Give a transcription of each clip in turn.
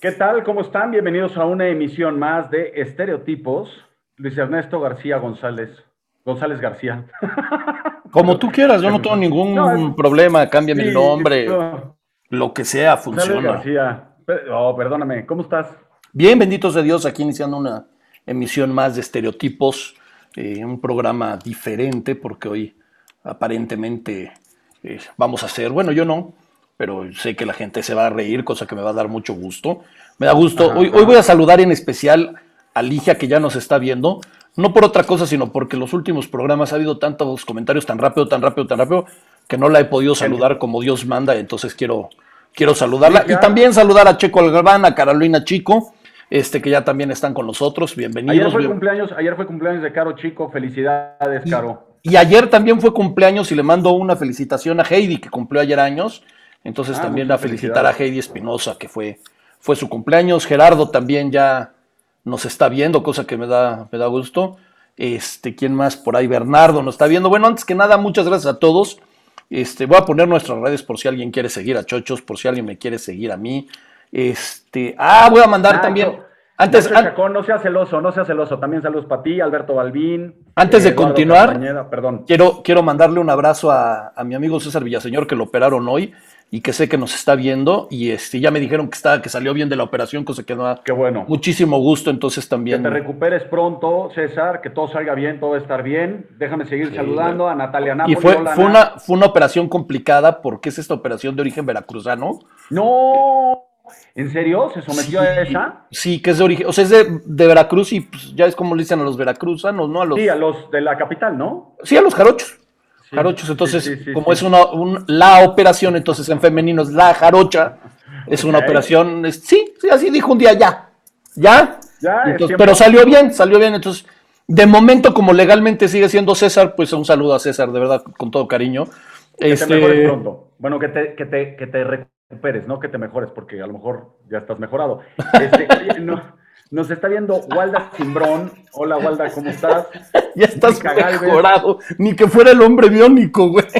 ¿Qué tal? ¿Cómo están? Bienvenidos a una emisión más de Estereotipos. Luis Ernesto García González. González García. Como tú quieras, yo no tengo ningún problema. Cámbiame el nombre. Lo que sea, funciona. García. Oh, perdóname. ¿Cómo estás? Bien, benditos de Dios, aquí iniciando una emisión más de Estereotipos. Eh, un programa diferente porque hoy aparentemente eh, vamos a hacer, bueno, yo no, pero sé que la gente se va a reír, cosa que me va a dar mucho gusto. Me da gusto. hoy, hoy voy a saludar en especial a Ligia, que ya nos está viendo. No por otra cosa, sino porque en los últimos programas ha habido tantos comentarios tan rápido, tan rápido, tan rápido, que no la he podido saludar como Dios manda. Entonces quiero, quiero saludarla. Y también saludar a Checo Algarván, a Carolina Chico, este, que ya también están con nosotros. Bienvenidos. Ayer fue, cumpleaños, ayer fue cumpleaños de Caro Chico. Felicidades, Caro. Y ayer también fue cumpleaños y le mando una felicitación a Heidi, que cumplió ayer años. Entonces ah, también a felicitar a Heidi Espinosa, que fue, fue su cumpleaños. Gerardo también ya nos está viendo, cosa que me da, me da gusto. Este, ¿quién más por ahí? Bernardo nos está viendo. Bueno, antes que nada, muchas gracias a todos. Este, voy a poner nuestras redes por si alguien quiere seguir a Chochos, por si alguien me quiere seguir a mí. Este, ah, voy a mandar ah, también. Antes, no sea celoso, no sea celoso. También saludos para ti, Alberto Balbín. Antes de continuar, perdón. Quiero, quiero mandarle un abrazo a, a, mi amigo César Villaseñor, que lo operaron hoy y que sé que nos está viendo y este ya me dijeron que está que salió bien de la operación, cosa que da Qué bueno. muchísimo gusto, entonces también. Que te recuperes pronto, César, que todo salga bien, todo va a estar bien. Déjame seguir saludando a Natalia Napoli. Y fue, fue, una, fue una operación complicada porque es esta operación de origen veracruzano. No, ¿En serio? ¿Se sometió a esa? Sí, que es de origen, o sea, es de, de Veracruz y pues, ya es como le dicen a los veracruzanos, ¿no? A los, sí, a los de la capital, ¿no? Sí, a los jarochos. Jarochos, entonces, como es una, la operación, entonces en femenino es la jarocha, es una operación, sí, sí, así dijo un día ya, ya, ya pero salió bien, salió bien, entonces, de momento como legalmente sigue siendo César, pues un saludo a César, de verdad, con todo cariño. Que este... te mejores pronto. Bueno, que te, que te, que te recuperes, no que te mejores, porque a lo mejor ya estás mejorado. Este, nos está viendo Walda Simbrón. Hola, Walda, ¿cómo estás? ya estás mejorado. Ni que fuera el hombre biónico, güey.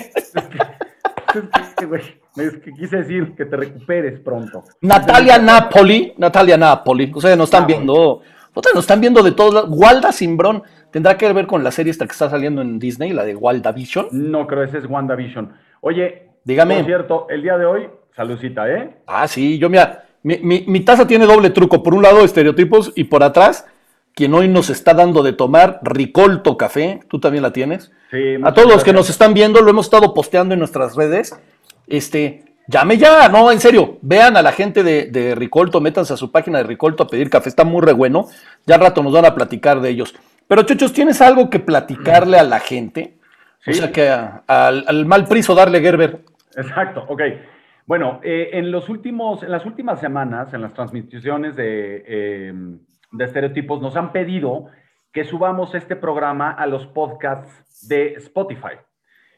Es que, quise decir que te recuperes pronto. Natalia Napoli, Natalia Napoli, ustedes nos están viendo, ustedes nos están viendo de todos Walda Simbrón, ¿tendrá que ver con la serie esta que está saliendo en Disney, la de WandaVision? No, creo, ese es WandaVision. Oye, dígame. Por cierto, el día de hoy Saludcita, ¿eh? Ah, sí, yo mira, mi, taza tiene doble truco. Por un lado, estereotipos, y por atrás, quien hoy nos está dando de tomar Ricolto Café. ¿Tú también la tienes? Sí. A todos los que nos están viendo, lo hemos estado posteando en nuestras redes. Este, llame ya, no, en serio. Vean a la gente de, Ricolto, métanse a su página de Ricolto a pedir café. Está muy re bueno. Ya al rato nos van a platicar de ellos. Pero, Chochos, ¿tienes algo que platicarle a la gente? O sea, que al, al mal priso darle Gerber. Exacto, ok. Bueno, eh, en, los últimos, en las últimas semanas, en las transmisiones eh, de, estereotipos, nos han pedido que subamos este programa a los podcasts de Spotify.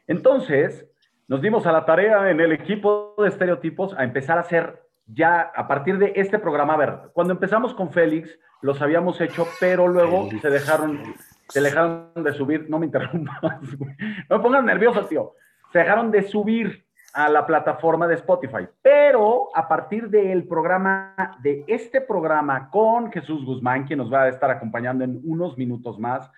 Entonces, nos dimos a la tarea en el equipo de estereotipos a empezar a hacer ya a partir de este programa. A ver, cuando empezamos con Félix, los habíamos hecho, pero luego se dejaron, se dejaron de subir. No me interrumpas, no me pongas nervioso, tío. Se dejaron de subir a la plataforma de Spotify. Pero a partir del programa, de este programa con Jesús Guzmán, quien nos va a estar acompañando en unos minutos más,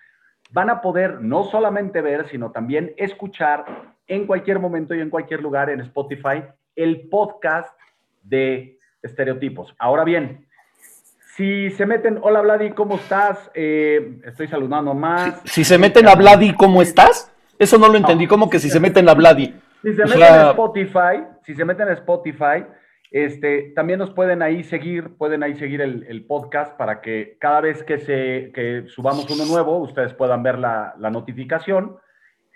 van a poder no solamente ver, sino también escuchar en cualquier momento y en cualquier lugar en Spotify el podcast de estereotipos. Ahora bien, si se meten, hola Vladi, ¿cómo estás? Eh, estoy saludando más. Si, se meten a Vladi, ¿cómo estás? Eso no lo entendí, ¿cómo que si se meten a Vladi? Si se meten a Spotify, si se meten a Spotify, este, también nos pueden ahí seguir, pueden ahí seguir el, podcast para que cada vez que, se, que subamos uno nuevo, ustedes puedan ver la, notificación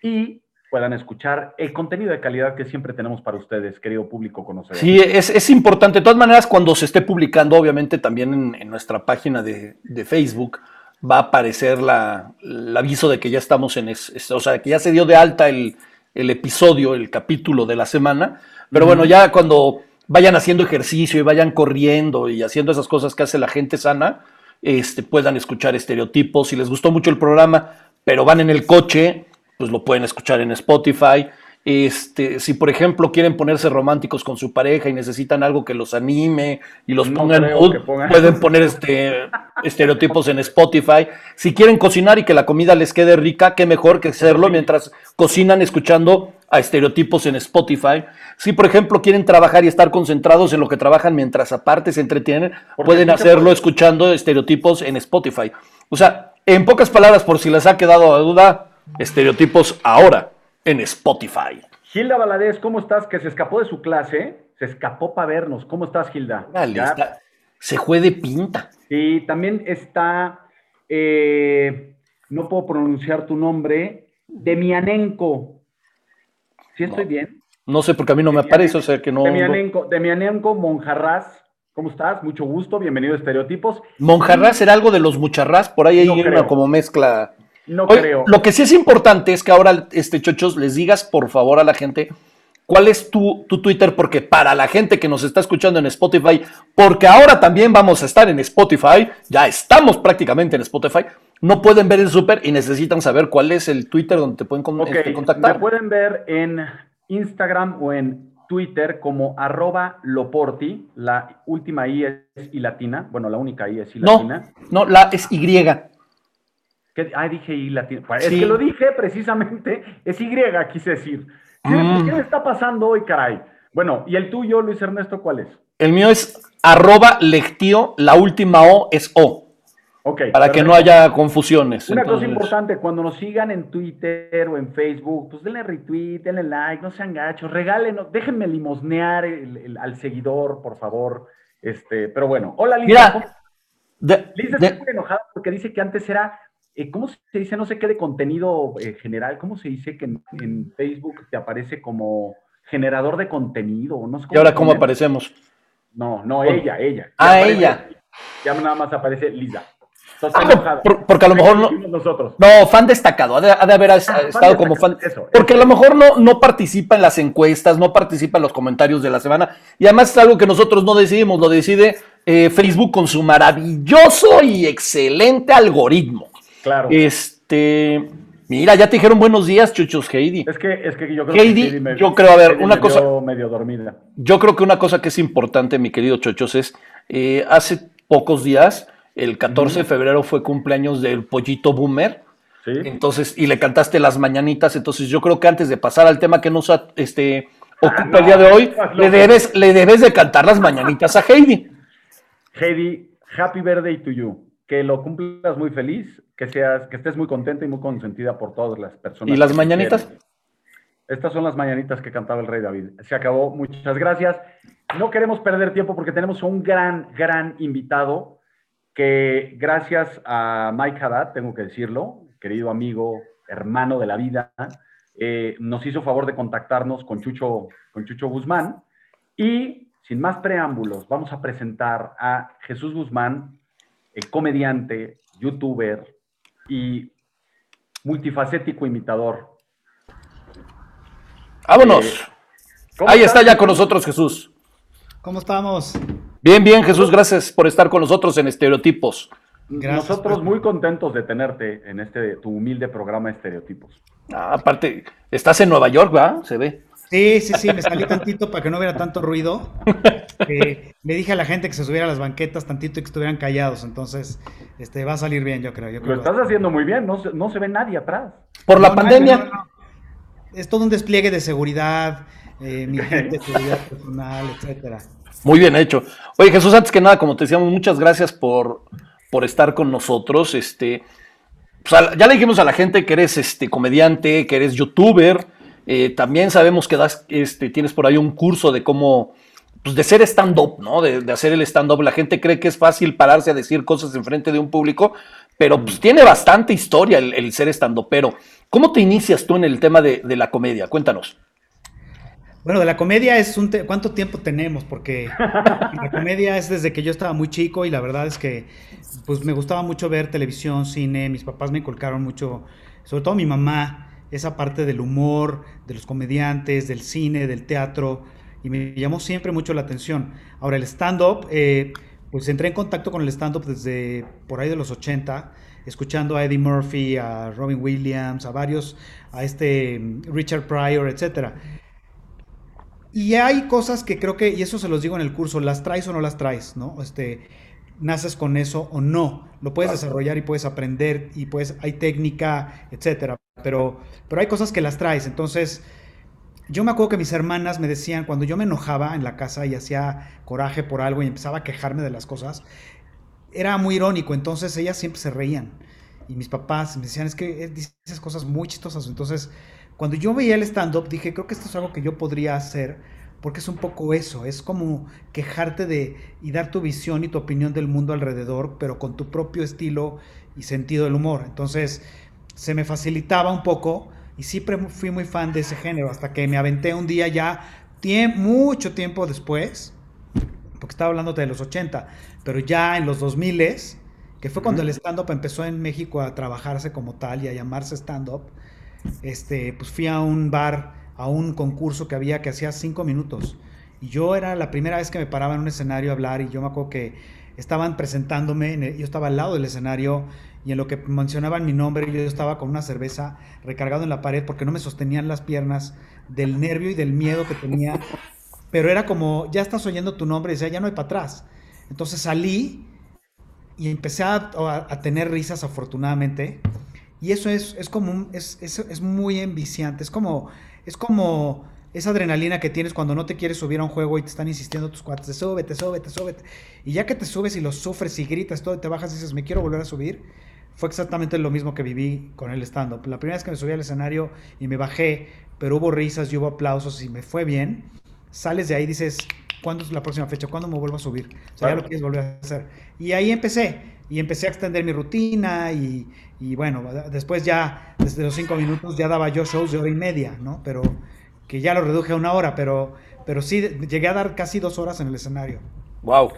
y puedan escuchar el contenido de calidad que siempre tenemos para ustedes, querido público conocedor. Sí, es, importante. De todas maneras, cuando se esté publicando, obviamente también en, nuestra página de, Facebook, va a aparecer la, el aviso de que ya estamos en, es, o sea, que ya se dio de alta el, el episodio, el capítulo de la semana. Pero bueno, ya cuando vayan haciendo ejercicio y vayan corriendo y haciendo esas cosas que hace la gente sana, este, puedan escuchar estereotipos. Si les gustó mucho el programa, pero van en el coche, pues lo pueden escuchar en Spotify. Este, si por ejemplo quieren ponerse románticos con su pareja y necesitan algo que los anime y los pongan, pueden poner este, estereotipos en Spotify. Si quieren cocinar y que la comida les quede rica, qué mejor que hacerlo mientras cocinan escuchando a estereotipos en Spotify. Si por ejemplo quieren trabajar y estar concentrados en lo que trabajan mientras aparte se entretienen, pueden hacerlo escuchando estereotipos en Spotify. O sea, en pocas palabras, por si les ha quedado a duda, estereotipos ahora en Spotify. Gilda Valadez, ¿cómo estás? Que se escapó de su clase, se escapó para vernos. ¿Cómo estás, Gilda? se fue de pinta. Y también está, eh, no puedo pronunciar tu nombre, Demianenko. ¿Sí estoy bien? No sé, porque a mí no me aparece, o sea que no. Demianenko, Demianenko Monjarraz. ¿Cómo estás? Mucho gusto, bienvenido a Estereotipos. Monjarraz era algo de los mucharrás, por ahí hay una como mezcla. No creo. Lo que sí es importante es que ahora, este, chochos, les digas por favor a la gente cuál es tu, tu, Twitter, porque para la gente que nos está escuchando en Spotify, porque ahora también vamos a estar en Spotify, ya estamos prácticamente en Spotify, no pueden ver el súper y necesitan saber cuál es el Twitter donde te pueden este, contactar. Me pueden ver en Instagram o en Twitter como arroba Loporti, la última I es I latina, bueno, la única I es I latina. No, no, la es Y. Ah, dije I latina. Es que lo dije precisamente, es Y, quise decir. ¿Qué, mm. ¿Qué está pasando hoy, caray? Bueno, ¿y el tuyo, Luis Ernesto, cuál es? El mío es arroba lectio, la última O es O. Okay, para que no haya confusiones. Una cosa importante, cuando nos sigan en Twitter o en Facebook, pues denle retweet, denle like, no sean gachos, regálenos, déjenme limosnear al seguidor, por favor. Este, pero bueno, hola Lisa. Lisa está muy enojada porque dice que antes era, ¿cómo se dice? No sé qué de contenido eh, general, ¿cómo se dice que en, Facebook te aparece como generador de contenido? No ¿Y ahora cómo aparecemos? No, no, ella, ella. Ah, ella. Ya nada más aparece Lisa. Ah, porque a lo mejor no. No, fan destacado. Ha de, haber ah, estado como fan. porque a lo mejor no, no participa en las encuestas, no participa en los comentarios de la semana. Y además es algo que nosotros no decidimos, lo decide eh, Facebook con su maravilloso y excelente algoritmo. Claro. Este. Mira, ya te dijeron buenos días, chuchos, Heidi. Es que, es que yo creo Heidi, que yo creo, a ver, una cosa. Medio dormida. Yo creo que una cosa que es importante, mi querido Chochos, es eh, hace pocos días el 14 de febrero fue cumpleaños del pollito boomer. ¿Sí? Entonces, y le cantaste las mañanitas. Entonces, yo creo que antes de pasar al tema que nos este, ocupa el día de hoy, le debes, le debes de cantar las mañanitas a Heidi. Heidi, happy birthday to you. Que lo cumplas muy feliz, que seas, que estés muy contenta y muy consentida por todas las personas. ¿Y las mañanitas? Estas son las mañanitas que cantaba el rey David. Se acabó. Muchas gracias. No queremos perder tiempo porque tenemos un gran, gran invitado que gracias a Mike Haddad, tengo que decirlo, querido amigo, hermano de la vida, eh, nos hizo favor de contactarnos con Chucho, con Chucho Guzmán. Y sin más preámbulos, vamos a presentar a Jesús Guzmán, el comediante, youtuber y multifacético imitador. Vámonos. Eh, Ahí está ya con nosotros Jesús. ¿Cómo estamos? Bien, bien, Jesús, gracias por estar con nosotros en Estereotipos. Nosotros muy contentos de tenerte en este tu humilde programa Estereotipos. Ah, aparte, estás en Nueva York, ¿va? Se ve. Sí, sí, sí, me salí tantito para que no hubiera tanto ruido. Eh, le dije a la gente que se subiera a las banquetas tantito y que estuvieran callados. Entonces, este, va a salir bien, yo creo. Lo estás haciendo muy bien, no, no se ve nadie atrás. Por la pandemia. es todo un despliegue de seguridad, eh, mi gente, seguridad personal, etcétera. Muy bien hecho. Oye, Jesús, antes que nada, como te decíamos, muchas gracias por, por estar con nosotros. Este, pues, ya le dijimos a la gente que eres este, comediante, que eres youtuber. Eh, también sabemos que das, este, tienes por ahí un curso de cómo, pues de ser stand-up, ¿no? De, hacer el stand-up. La gente cree que es fácil pararse a decir cosas en frente de un público, pero pues tiene bastante historia el, ser stand-up. Pero, ¿cómo te inicias tú en el tema de, de la comedia? Cuéntanos. Bueno, de la comedia es un... ¿Cuánto tiempo tenemos? Porque la comedia es desde que yo estaba muy chico y la verdad es que pues me gustaba mucho ver televisión, cine, mis papás me inculcaron mucho, sobre todo mi mamá, esa parte del humor, de los comediantes, del cine, del teatro, y me llamó siempre mucho la atención. Ahora, el stand-up, eh, pues entré en contacto con el stand-up desde por ahí de los 80, escuchando a Eddie Murphy, a Robin Williams, a varios, a este mm, Richard Pryor, etcétera. Y hay cosas que creo que, y eso se los digo en el curso, las traes o no las traes, ¿no? Este, naces con eso o no. Lo puedes desarrollar y puedes aprender y pues hay técnica, etcétera. Pero, pero hay cosas que las traes. Entonces, yo me acuerdo que mis hermanas me decían, cuando yo me enojaba en la casa y hacía coraje por algo y empezaba a quejarme de las cosas, era muy irónico, entonces ellas siempre se reían. Y mis papás me decían, es que dices cosas muy chistosas. Entonces, cuando yo veía el stand-up, dije, creo que esto es algo que yo podría hacer, porque es un poco eso, es como quejarte de y dar tu visión y tu opinión del mundo alrededor, pero con tu propio estilo y sentido del humor. Entonces, se me facilitaba un poco y siempre fui muy fan de ese género, hasta que me aventé un día ya, mucho tiempo después, porque estaba hablando de los 80, pero ya en los 2000 que fue cuando el stand-up empezó en México a trabajarse como tal y a llamarse stand-up, este, pues fui a un bar, a un concurso que había que hacía cinco minutos. Y yo era la primera vez que me paraba en un escenario a hablar y yo me acuerdo que estaban presentándome, yo estaba al lado del escenario y en lo que mencionaban mi nombre yo estaba con una cerveza recargado en la pared porque no me sostenían las piernas del nervio y del miedo que tenía. Pero era como, ya estás oyendo tu nombre y decía, ya no hay para atrás. Entonces salí y empecé a, tener risas afortunadamente. Y eso es, es como, es, es, es, muy enviciante. Es como, es como esa adrenalina que tienes cuando no te quieres subir a un juego y te están insistiendo tus cuates, súbete, súbete, súbete. Y ya que te subes y lo sufres y gritas todo y te bajas y dices, me quiero volver a subir fue exactamente lo mismo que viví con el stand-up. La primera vez que me subí al escenario y me bajé, pero hubo risas y hubo aplausos y me fue bien, sales de ahí y dices, ¿cuándo es la próxima fecha? ¿Cuándo me vuelvo a subir? O sea, ya lo quieres volver a hacer. Y ahí empecé. Y empecé a extender mi rutina y, y bueno, después ya, desde los cinco minutos, ya daba yo shows de hora y media, ¿no? Pero que ya lo reduje a una hora, pero, pero sí, llegué a dar casi dos horas en el escenario. ¡Wow!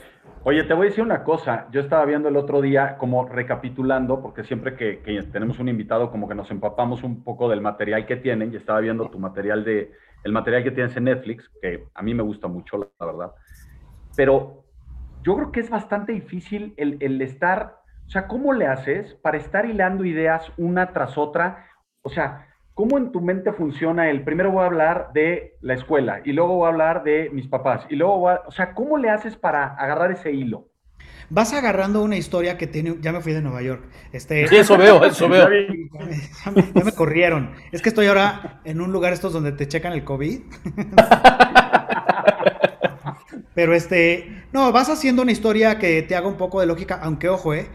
Oye, te voy a decir una cosa. Yo estaba viendo el otro día, como recapitulando, porque siempre que, tenemos un invitado, como que nos empapamos un poco del material que tienen, y estaba viendo tu material de, el material que tienes en Netflix, que a mí me gusta mucho, la, verdad. Pero yo creo que es bastante difícil el, el estar, o sea, ¿cómo le haces para estar hilando ideas una tras otra? O sea, ¿Cómo en tu mente funciona el primero voy a hablar de la escuela y luego voy a hablar de mis papás y luego voy a, o sea, ¿cómo le haces para agarrar ese hilo? Vas agarrando una historia que tiene, ya me fui de Nueva York. Este, sí, eso veo, eso veo. Ya me, corrieron. Es que estoy ahora en un lugar estos donde te checan el COVID. Pero este, no, vas haciendo una historia que te haga un poco de lógica, aunque ojo, eh,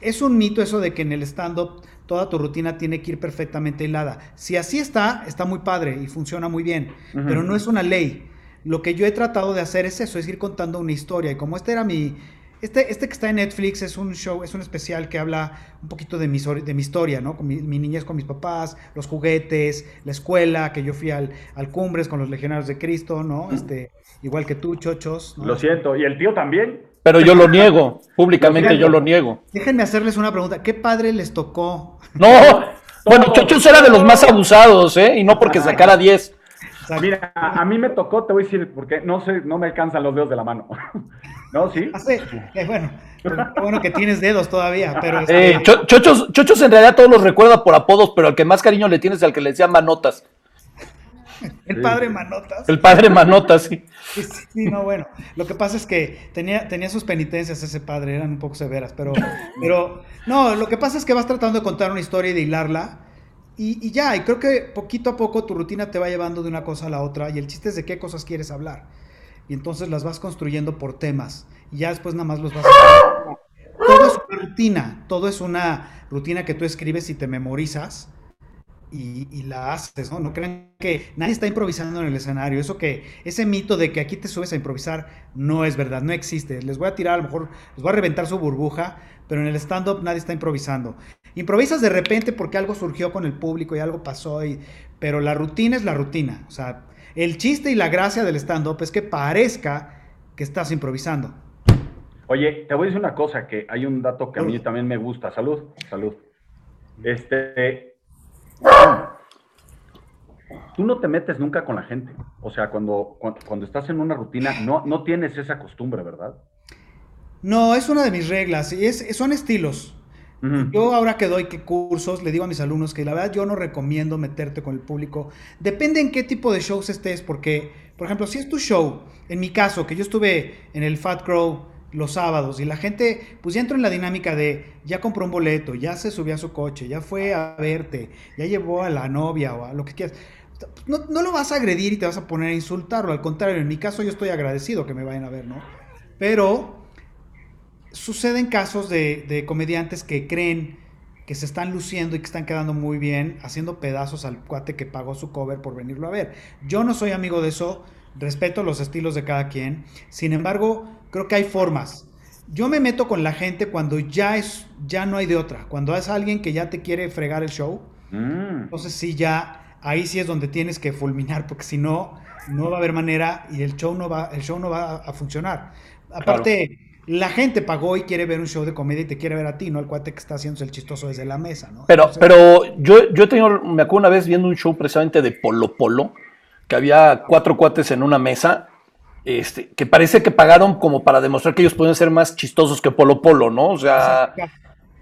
es un mito eso de que en el stand-up toda tu rutina tiene que ir perfectamente hilada. Si así está, está muy padre y funciona muy bien, pero no es una ley. Lo que yo he tratado de hacer es eso, es ir contando una historia. Y como este era mi... Este, este que está en Netflix es un show, es un especial que habla un poquito de mi, de mi historia, ¿no? Con mi, niñez con mis papás, los juguetes, la escuela, que yo fui al, al Cumbres con los Legionarios de Cristo, ¿no? Este, igual que tú, chochos. Lo siento, ¿y el tío también? Pero yo lo niego, públicamente yo lo niego. Déjenme hacerles una pregunta. ¿Qué padre les tocó? No, bueno, Chochos era de los más abusados, ¿eh? Y no porque sacara 10. Mira, a mí me tocó, te voy a decir, porque no sé, no me alcanzan los dedos de la mano. ¿No? ¿Sí? Ah, eh, bueno, bueno que tienes dedos todavía, pero... Eh, chochos, Chochos en realidad todos los recuerda por apodos, pero al que más cariño le tienes es al que le decía manotas. El padre Manotas. El padre Manotas, sí. sí. no, bueno. Lo que pasa es que tenía, tenía sus penitencias ese padre, eran un poco severas, pero, pero no, lo que pasa es que vas tratando de contar una historia y de hilarla. Y, y, ya, y creo que poquito a poco tu rutina te va llevando de una cosa a la otra. Y el chiste es de qué cosas quieres hablar. Y entonces las vas construyendo por temas. Y ya después nada más los vas a... Todo es una rutina. Todo es una rutina que tú escribes y te memorizas y, la haces, ¿no? No crean que nadie está improvisando en el escenario. Eso que, ese mito de que aquí te subes a improvisar no es verdad, no existe. Les voy a tirar, a lo mejor les voy a reventar su burbuja, pero en el stand-up nadie está improvisando. Improvisas de repente porque algo surgió con el público y algo pasó, y, pero la rutina es la rutina. O sea, el chiste y la gracia del stand-up es que parezca que estás improvisando. Oye, te voy a decir una cosa, que hay un dato que a mí también me gusta. Salud, salud. Este, Tú no te metes nunca con la gente. O sea, cuando, cuando, estás en una rutina, no, no tienes esa costumbre, ¿verdad? No, es una de mis reglas, y es, son estilos. Yo ahora que doy cursos, le digo a mis alumnos que la verdad yo no recomiendo meterte con el público. Depende en qué tipo de shows estés, porque, por ejemplo, si es tu show, en mi caso, que yo estuve en el Fat Crow los sábados y la gente, pues ya entró en la dinámica de, ya compró un boleto, ya se subió a su coche, ya fue a verte, ya llevó a la novia o a lo que quieras. No, no lo vas a agredir y te vas a poner a insultarlo, al contrario, en mi caso yo estoy agradecido que me vayan a ver, ¿no? Pero suceden casos de, comediantes que creen que se están luciendo y que están quedando muy bien, haciendo pedazos al cuate que pagó su cover por venirlo a ver. Yo no soy amigo de eso, respeto los estilos de cada quien, sin embargo, creo que hay formas. Yo me meto con la gente cuando ya es, ya no hay de otra, cuando es alguien que ya te quiere fregar el show, mm. entonces sí ya, ahí sí es donde tienes que fulminar, porque si no, no va a haber manera y el show no va, el show no va a funcionar. Aparte, la gente pagó y quiere ver un show de comedia y te quiere ver a ti, no el cuate que está haciendo el chistoso desde la mesa, ¿no? Pero, pero yo, yo he tenido, me acuerdo una vez viendo un show precisamente de Polo Polo, que había cuatro cuates en una mesa, este, que parece que pagaron como para demostrar que ellos pueden ser más chistosos que Polo Polo, ¿no? O sea,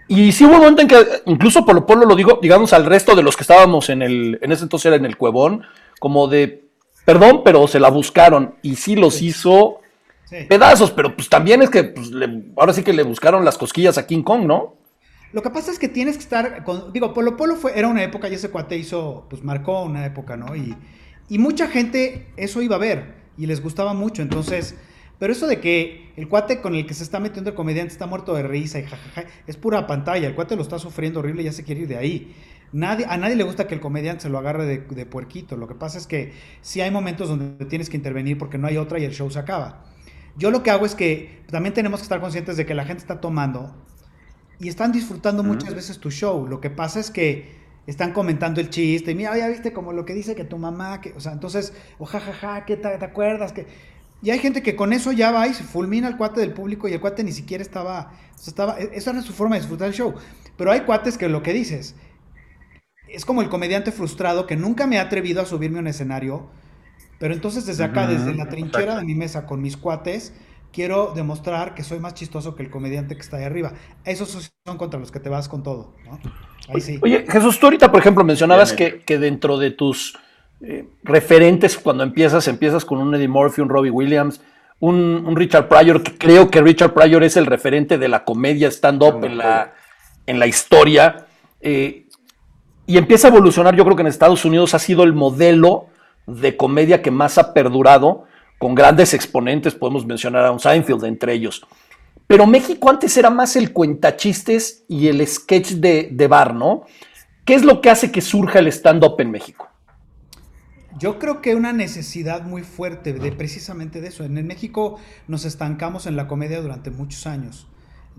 y sí hubo un momento en que incluso Polo Polo lo digo, digamos, al resto de los que estábamos en el, en ese entonces era en el Cuevón, como de, perdón, pero se la buscaron y sí los hizo pedazos, pero pues también es que pues, ahora sí que le buscaron las cosquillas a King Kong, ¿no? Lo que pasa es que tienes que estar, con, digo, Polo Polo fue, era una época y ese cuate hizo, pues marcó una época, ¿no? Y, y mucha gente eso iba a ver y les gustaba mucho, entonces, pero eso de que el cuate con el que se está metiendo el comediante está muerto de risa y jajaja, es pura pantalla, el cuate lo está sufriendo horrible y ya se quiere ir de ahí. Nadie, a nadie le gusta que el comediante se lo agarre de, de puerquito, lo que pasa es que sí hay momentos donde tienes que intervenir porque no hay otra y el show se acaba. Yo lo que hago es que también tenemos que estar conscientes de que la gente está tomando y están disfrutando muchas veces tu show. Lo que pasa es que están comentando el chiste y mira, ya viste como lo que dice que tu mamá, que, o sea, entonces, o jajaja, ¿qué te, acuerdas? que Y hay gente que con eso ya va y se fulmina al cuate del público y el cuate ni siquiera estaba, estaba, e, esa era su forma de disfrutar el show. Pero hay cuates que lo que dices, es como el comediante frustrado que nunca me ha atrevido a subirme a un escenario pero entonces desde acá, desde la trinchera de mi mesa con mis cuates, quiero demostrar que soy más chistoso que el comediante que está ahí arriba. Esos son contra los que te vas con todo, ¿no? Ahí sí. Oye, Jesús, tú ahorita, por ejemplo, mencionabas que, que, dentro de tus eh, referentes, cuando empiezas, empiezas con un Eddie Murphy, un Robbie Williams, un, Richard Pryor, que creo que Richard Pryor es el referente de la comedia stand-up en la, en la historia. Eh, y empieza a evolucionar, yo creo que en Estados Unidos ha sido el modelo de comedia que más ha perdurado, con grandes exponentes, podemos mencionar a un Seinfeld entre ellos. Pero México antes era más el cuentachistes y el sketch de, de bar, ¿no? ¿Qué es lo que hace que surja el stand-up en México? Yo creo que una necesidad muy fuerte de precisamente de eso. En México nos estancamos en la comedia durante muchos años.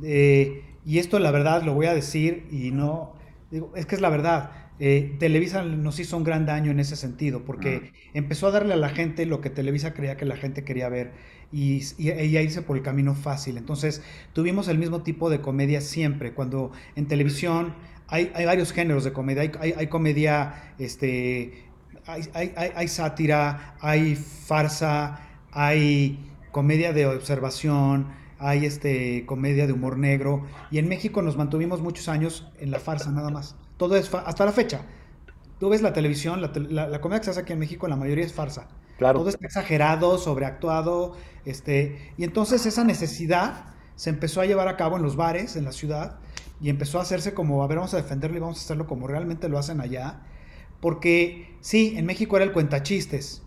Eh, y esto la verdad lo voy a decir y no, digo, es que es la verdad. Eh, Televisa nos hizo un gran daño en ese sentido, porque empezó a darle a la gente lo que Televisa creía que la gente quería ver y, y, irse por el camino fácil. Entonces, tuvimos el mismo tipo de comedia siempre, cuando en televisión hay, varios géneros de comedia, hay, comedia, este, hay, sátira, hay farsa, hay comedia de observación, hay este, comedia de humor negro, y en México nos mantuvimos muchos años en la farsa nada más. Todo es, hasta la fecha. Tú ves la televisión, la, la, comedia que se hace aquí en México, la mayoría es farsa. Todo está exagerado, sobreactuado, este, y entonces esa necesidad se empezó a llevar a cabo en los bares, en la ciudad, y empezó a hacerse como, a ver, vamos a defenderlo y vamos a hacerlo como realmente lo hacen allá. Porque sí, en México era el cuentachistes,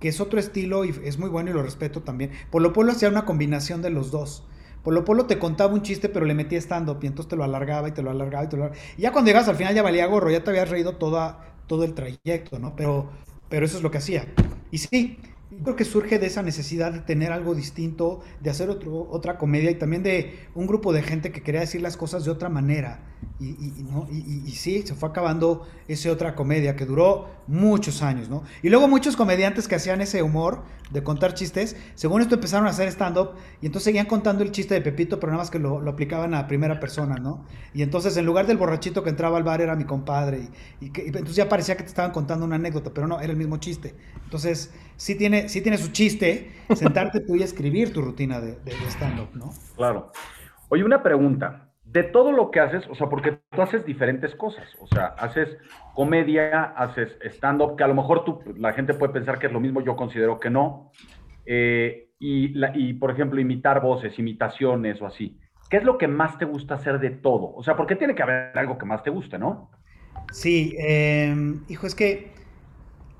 que es otro estilo y es muy bueno y lo respeto también. Por lo Polo hacía una combinación de los dos. Polo Polo te contaba un chiste, pero le metía stand-up y entonces te lo alargaba y te lo alargaba y te lo alargaba. Y ya cuando llegas al final ya valía gorro, ya te habías reído toda, todo el trayecto, ¿no? Pero, pero eso es lo que hacía. Y sí, creo que surge de esa necesidad de tener algo distinto, de hacer otro, otra comedia y también de un grupo de gente que quería decir las cosas de otra manera. Y, ¿no? y, sí, se fue acabando esa otra comedia que duró muchos años, ¿no? Y luego muchos comediantes que hacían ese humor de contar chistes, según esto empezaron a hacer stand-up y entonces seguían contando el chiste de Pepito, pero nada más que lo, lo, aplicaban a primera persona, ¿no? Y entonces en lugar del borrachito que entraba al bar era mi compadre y, entonces ya parecía que te estaban contando una anécdota, pero no, era el mismo chiste. Entonces sí tiene, sí tiene su chiste sentarte tú y escribir tu rutina de, de stand-up, ¿no? Claro. Oye, una pregunta. De todo lo que haces, o sea, porque tú haces diferentes cosas, o sea, haces comedia, haces stand-up, que a lo mejor tú, la gente puede pensar que es lo mismo, yo considero que no. Eh, y, por ejemplo, imitar voces, imitaciones o así. ¿Qué es lo que más te gusta hacer de todo? O sea, porque tiene que haber algo que más te guste, ¿no? Sí, eh, hijo, es que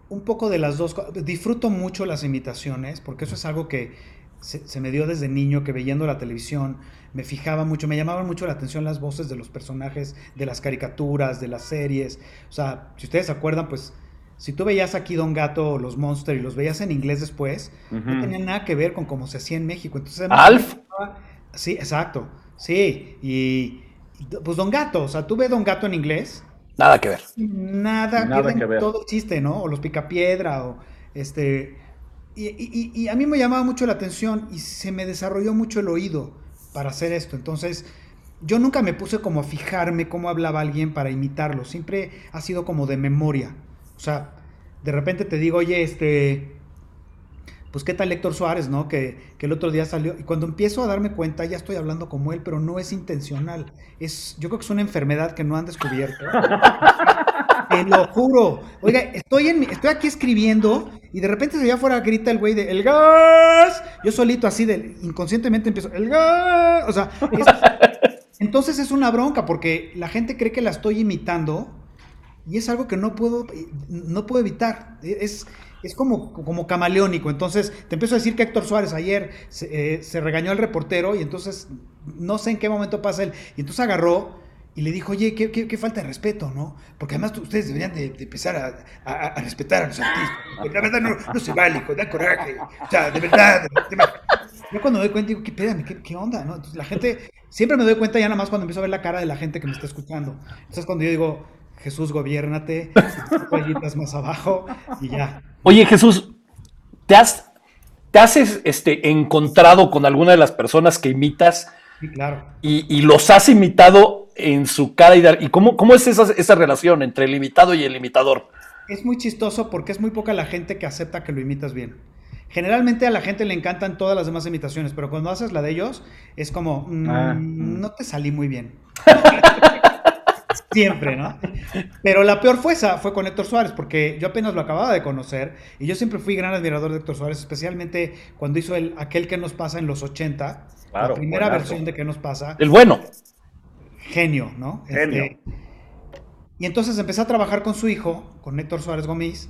un poco de las dos cosas. Disfruto mucho las imitaciones, porque eso es algo que se, se, me dio desde niño, que viendo la televisión me fijaba mucho, me llamaban mucho la atención las voces de los personajes, de las caricaturas, de las series. O sea, si ustedes se acuerdan, pues si tú veías aquí Don Gato o los Monster y los veías en inglés después, uh -huh. no tenían nada que ver con cómo se hacía en México. Entonces, Alf. Sí, exacto. Sí, y pues Don Gato, o sea, tú ves Don Gato en inglés. Nada que ver. Nada, nada que ver. Todo chiste, ¿no? O los Picapiedra, o este. Y, y, y, a mí me llamaba mucho la atención y se me desarrolló mucho el oído para hacer esto. Entonces, yo nunca me puse como a fijarme cómo hablaba alguien para imitarlo. Siempre ha sido como de memoria. O sea, de repente te digo, oye, este, pues qué tal Héctor Suárez, ¿no? Que, que, el otro día salió. Y cuando empiezo a darme cuenta, ya estoy hablando como él, pero no es intencional. Es, yo creo que es una enfermedad que no han descubierto. Te lo juro. Oiga, estoy, estoy aquí escribiendo y de repente allá afuera grita el güey de ¡El gas! Yo solito así de inconscientemente empiezo ¡El gas! O sea, es, entonces es una bronca porque la gente cree que la estoy imitando y es algo que no puedo, no puedo evitar. Es, es como, como camaleónico. Entonces, te empiezo a decir que Héctor Suárez ayer se, eh, se, regañó al reportero y entonces no sé en qué momento pasa él. Y entonces agarró y le dijo, oye, qué, qué, qué falta de respeto, ¿no? Porque además ustedes deberían de, de empezar a, a, a, respetar a los artistas. Porque la verdad no, no se vale, da coraje. O sea, de verdad. De verdad. Yo cuando me doy cuenta digo, ¿qué, espérame, ¿qué, qué onda? ¿no? Entonces la gente, siempre me doy cuenta ya nada más cuando empiezo a ver la cara de la gente que me está escuchando. Entonces cuando yo digo, Jesús, gobiernate, rayitas más abajo y ya. Oye, Jesús, ¿te has, te has este, encontrado con alguna de las personas que imitas? Sí, claro. Y, y los has imitado en su cara y, y cómo, cómo es esa, esa relación entre el imitado y el imitador? Es muy chistoso porque es muy poca la gente que acepta que lo imitas bien. Generalmente a la gente le encantan todas las demás imitaciones, pero cuando haces la de ellos, es como, mmm, ah, no te salí muy bien. siempre, ¿no? Pero la peor fue esa, fue con Héctor Suárez, porque yo apenas lo acababa de conocer y yo siempre fui gran admirador de Héctor Suárez, especialmente cuando hizo el, aquel que nos pasa en los 80, claro, la primera buenazo. versión de que nos pasa. El bueno. Genio, ¿no? Genio. Este, y entonces empecé a trabajar con su hijo, con Héctor Suárez Gómez,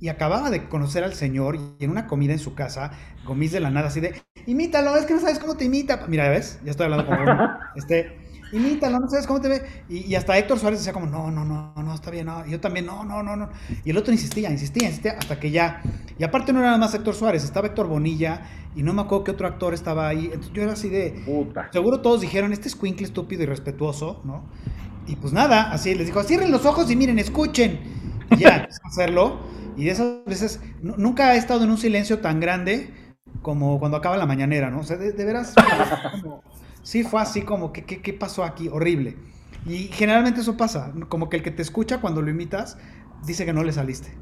y acababa de conocer al señor y en una comida en su casa, Gómez de la nada así de, imítalo, es que no sabes cómo te imita. Mira, ¿ves? Ya estoy hablando con uno. Este, imítalo, no sabes cómo te ve. Y, y, hasta Héctor Suárez decía como, no, no, no, no, está bien, no. Y yo también, no, no, no, no. Y el otro insistía, insistía, insistía, hasta que ya. Y aparte no era nada más Héctor Suárez, estaba Héctor Bonilla, y no me acuerdo qué otro actor estaba ahí. Entonces yo era así de. Puta. Seguro todos dijeron, este es Quinkle estúpido y respetuoso, ¿no? Y pues nada, así les dijo, cierren los ojos y miren, escuchen. Y ya, hacerlo. Y de esas veces, nunca he estado en un silencio tan grande como cuando acaba la mañanera, ¿no? O sea, de, de veras, como, sí fue así como, ¿qué, qué, ¿qué pasó aquí? Horrible. Y generalmente eso pasa, como que el que te escucha cuando lo imitas dice que no le saliste.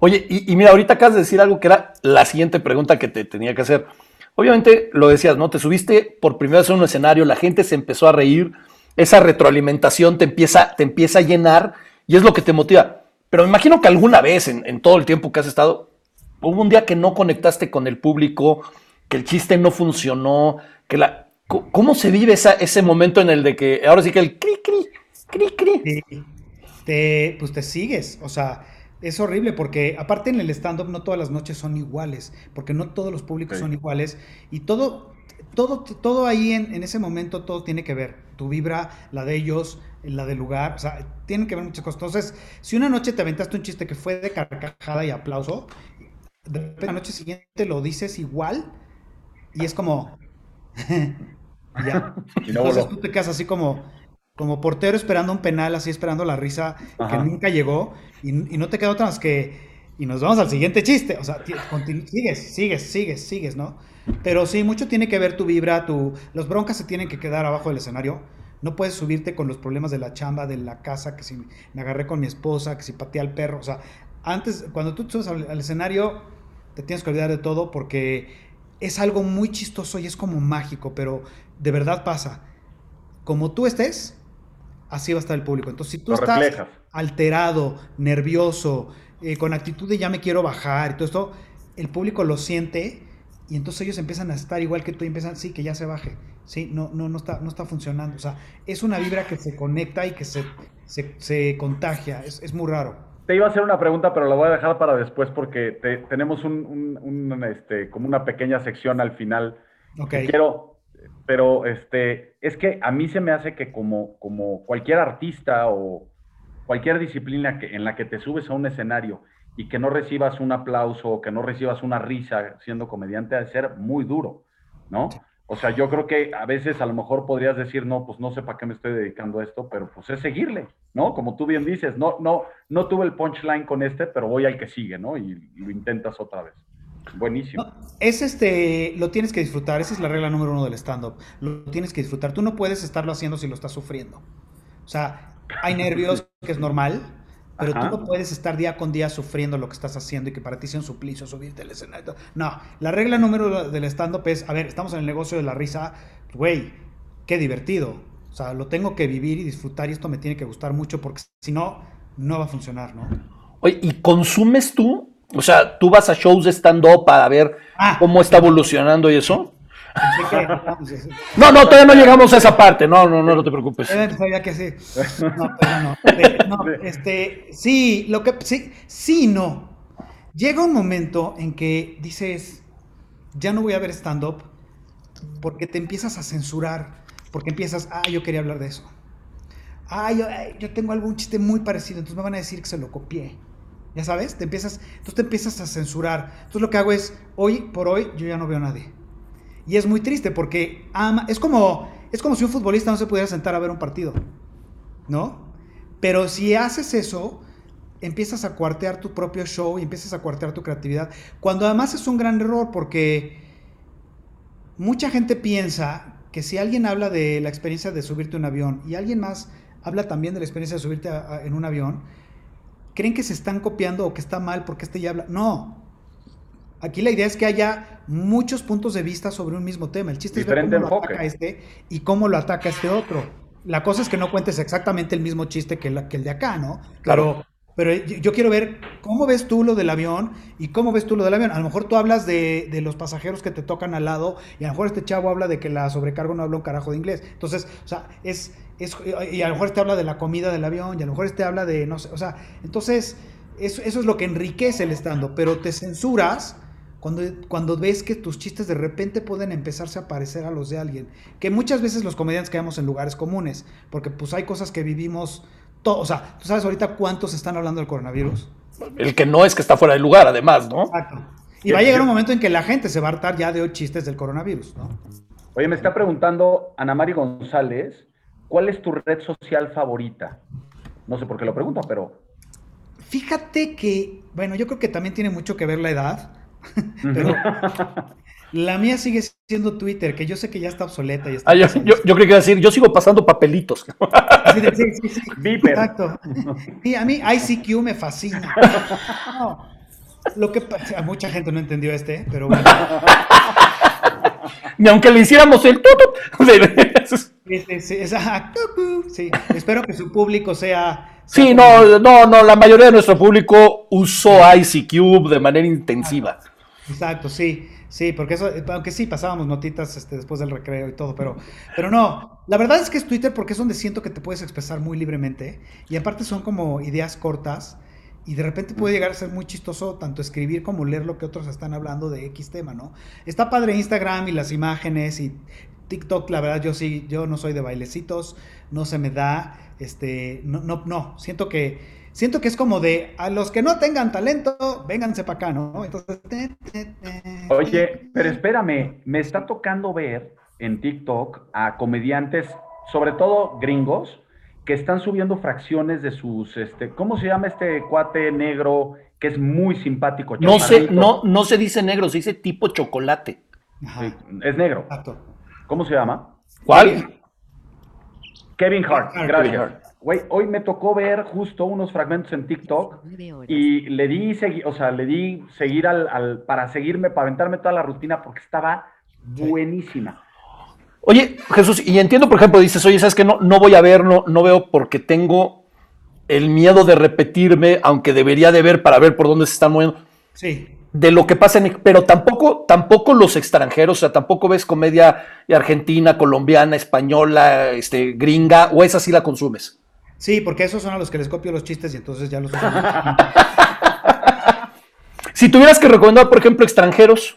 Oye, y, mira, ahorita acabas de decir algo que era la siguiente pregunta que te tenía que hacer. Obviamente lo decías, ¿no? Te subiste por primera vez a un escenario, la gente se empezó a reír, esa retroalimentación te empieza, te empieza a llenar y es lo que te motiva. Pero me imagino que alguna vez en todo el tiempo que has estado, hubo un día que no conectaste con el público, que el chiste no funcionó, que la, ¿Cómo se vive esa, ese momento en el de que ahora sí que el cri, cri, cri, cri? Sí, te, pues te sigues, o sea, es horrible porque aparte en el stand-up no todas las noches son iguales, porque no todos los públicos sí. son iguales y todo, todo, todo ahí en, en, ese momento todo tiene que ver, tu vibra, la de ellos, la del lugar, o sea, tienen que ver muchas cosas. Entonces, si una noche te aventaste un chiste que fue de carcajada y aplauso, de repente la noche siguiente lo dices igual y es como... Ya. Y no Entonces tú te quedas así como, como portero esperando un penal, así esperando la risa Ajá. que nunca llegó, y, y, no te queda otra más que. Y nos vamos al siguiente chiste. O sea, sigues, sigues, sigues, sigues, ¿no? Pero sí, mucho tiene que ver tu vibra, tu. Los broncas se tienen que quedar abajo del escenario. No puedes subirte con los problemas de la chamba, de la casa, que si me agarré con mi esposa, que si pateé al perro. O sea, antes, cuando tú subes al, al escenario, te tienes que olvidar de todo porque es algo muy chistoso y es como mágico, pero de verdad pasa. Como tú estés, así va a estar el público. Entonces, si tú estás alterado, nervioso, eh, con actitud de ya me quiero bajar y todo esto, el público lo siente y entonces ellos empiezan a estar igual que tú y empiezan, sí, que ya se baje, sí, no, no, no, está, no está funcionando. O sea, es una vibra que se conecta y que se, se, contagia, es, muy raro. Te iba a hacer una pregunta, pero la voy a dejar para después porque tenemos un, este, como una pequeña sección al final. Ok. Quiero, pero este, es que a mí se me hace que como, como cualquier artista o cualquier disciplina que, en la que te subes a un escenario y que no recibas un aplauso o que no recibas una risa siendo comediante, ha de ser muy duro, ¿no? O sea, yo creo que a veces a lo mejor podrías decir, no, pues no sé para qué me estoy dedicando a esto, pero pues es seguirle, ¿no? Como tú bien dices, no, no, no tuve el punchline con este, pero voy al que sigue, ¿no? Y lo intentas otra vez. Buenísimo. es este, lo tienes que disfrutar, esa es la regla número uno del stand-up. Lo tienes que disfrutar. Tú no puedes estarlo haciendo si lo estás sufriendo. O sea, hay nervios, que es normal, pero tú no puedes estar día con día sufriendo lo que estás haciendo y que para ti sea un suplicio subirte al escenario. No, la regla número del stand-up es, a ver, estamos en el negocio de la risa, güey, qué divertido. O sea, lo tengo que vivir y disfrutar y esto me tiene que gustar mucho porque si no, no va a funcionar, ¿no? Oye, ¿y consumes tú? O sea, ¿tú vas a shows de stand-up para ver ah, cómo está evolucionando y eso? No, no, todavía no llegamos a esa parte. No, no, no, no te preocupes. Sabía que sí. No, pero no. no. Este, sí, lo que sí, sí, no. Llega un momento en que dices, ya no voy a ver stand-up porque te empiezas a censurar, porque empiezas, ah, yo quería hablar de eso. Ah, yo, yo tengo algún chiste muy parecido, entonces me van a decir que se lo copié. Ya sabes, te empiezas, entonces te empiezas a censurar. Entonces lo que hago es, hoy por hoy, yo ya no veo a nadie. Y es muy triste porque ama, es como, es como si un futbolista no se pudiera sentar a ver un partido, ¿no? Pero si haces eso, empiezas a cuartear tu propio show y empiezas a cuartear tu creatividad. Cuando además es un gran error porque mucha gente piensa que si alguien habla de la experiencia de subirte a un avión y alguien más habla también de la experiencia de subirte en un avión, creen que se están copiando o que está mal porque este ya habla. No, Aquí la idea es que haya muchos puntos de vista sobre un mismo tema. El chiste es ver cómo lo ataca este y cómo lo ataca este otro. La cosa es que no cuentes exactamente el mismo chiste que, el de acá, ¿no? Claro. Pero, yo quiero ver cómo ves tú lo del avión y cómo ves tú lo del avión. A lo mejor tú hablas de, los pasajeros que te tocan al lado y a lo mejor este chavo habla de que la sobrecargo no habla un carajo de inglés. Entonces, o sea, es, es y a lo mejor este habla de la comida del avión y a lo mejor este habla de, no sé, o sea, entonces eso, eso es lo que enriquece el estando, pero te censuras cuando, cuando ves que tus chistes de repente pueden empezarse a parecer a los de alguien. Que muchas veces los comediantes quedamos en lugares comunes, porque pues hay cosas que vivimos, todo, o sea, tú sabes ahorita cuántos están hablando del coronavirus. El que no es que está fuera de lugar, además, ¿no? Exacto. Y va a llegar un momento en que la gente se va a hartar ya de hoy chistes del coronavirus, ¿no? Oye, me está preguntando Ana Mari González, ¿cuál es tu red social favorita? No sé por qué lo pregunto, pero... Fíjate que, bueno, yo creo que también tiene mucho que ver la edad. Pero la mía sigue siendo Twitter, que yo sé que ya está obsoleta. Ah, yo, creo que iba a decir, yo sigo pasando papelitos. Sí, sí, sí, Exacto. Y a mí ICQ me fascina. lo que a mucha gente no entendió este, pero bueno. Ni aunque le hiciéramos el Sí, espero que su público sea Sí, no, no, no, la mayoría de nuestro público usó ICQ de manera intensiva. Exacto, sí, sí, porque eso, aunque sí pasábamos notitas este, después del recreo y todo, pero, pero no, la verdad es que es Twitter porque es donde siento que te puedes expresar muy libremente y aparte son como ideas cortas y de repente puede llegar a ser muy chistoso tanto escribir como leer lo que otros están hablando de X tema, ¿no? Está padre Instagram y las imágenes y TikTok, la verdad yo sí, yo no soy de bailecitos, no se me da, este, no, no, no, siento que, siento que es como de, a los que no tengan talento, vénganse para acá, ¿no? Entonces, Oye, pero espérame, me está tocando ver en TikTok a comediantes, sobre todo gringos, que están subiendo fracciones de sus, este, ¿cómo se llama este cuate negro que es muy simpático? No se, no, no se dice negro, se dice tipo chocolate. es negro. Exacto. ¿Cómo se llama? ¿Cuál? Kevin Hart, gracias. Güey, hoy me tocó ver justo unos fragmentos en TikTok y le di, o sea, le di seguir al, para seguirme, para aventarme toda la rutina porque estaba buenísima. Oye, Jesús, y entiendo, por ejemplo, dices, oye, ¿sabes que no, no voy a ver, no, no veo porque tengo el miedo de repetirme, aunque debería de ver para ver por dónde se están moviendo. Sí. De lo que pasa en. Pero tampoco, tampoco los extranjeros, o sea, tampoco ves comedia argentina, colombiana, española, este, gringa, o esa sí la consumes. Sí, porque esos son a los que les copio los chistes y entonces ya los Si tuvieras que recomendar, por ejemplo, extranjeros.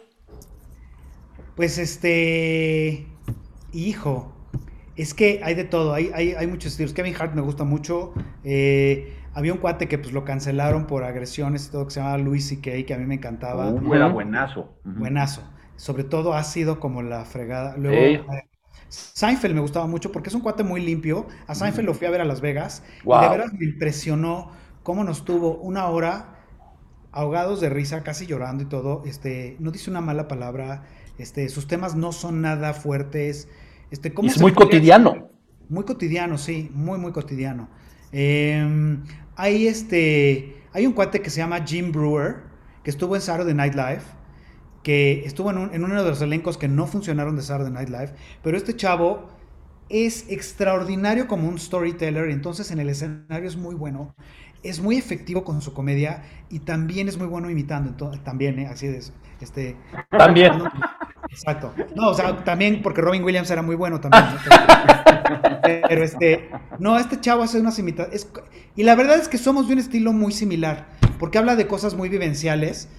Pues este. Hijo. Es que hay de todo, hay, hay, muchos estilos. Kevin Hart me gusta mucho. Eh, había un cuate que pues lo cancelaron por agresiones y todo, que se llamaba Louis C.K., que a mí me encantaba. Uh, era buenazo. Buenazo. Sobre todo ha sido como la fregada. Luego, Seinfeld me gustaba mucho porque es un cuate muy limpio. A Seinfeld lo fui a ver a Las Vegas y de verdad me impresionó cómo nos tuvo una hora ahogados de risa, casi llorando y todo. Este, no dice una mala palabra. Este, sus temas no son nada fuertes. Este, ¿cómo es muy cotidiano. Muy cotidiano, sí, muy, muy cotidiano. Em, hay, este, hay un cuate que se llama Jim Brewer, que estuvo en Saturday Night Live que estuvo en, uno de los elencos que no funcionaron de Saturday Night Live, pero este chavo es extraordinario como un storyteller, entonces en el escenario es muy bueno, es muy efectivo con su comedia y también es muy bueno imitando, entonces, también, ¿eh? así es, este... También. Exacto. No, o sea, también porque Robin Williams era muy bueno también. Pero este, no, este chavo hace unas imitaciones. Y la verdad es que somos de un estilo muy similar, porque habla de cosas muy vivenciales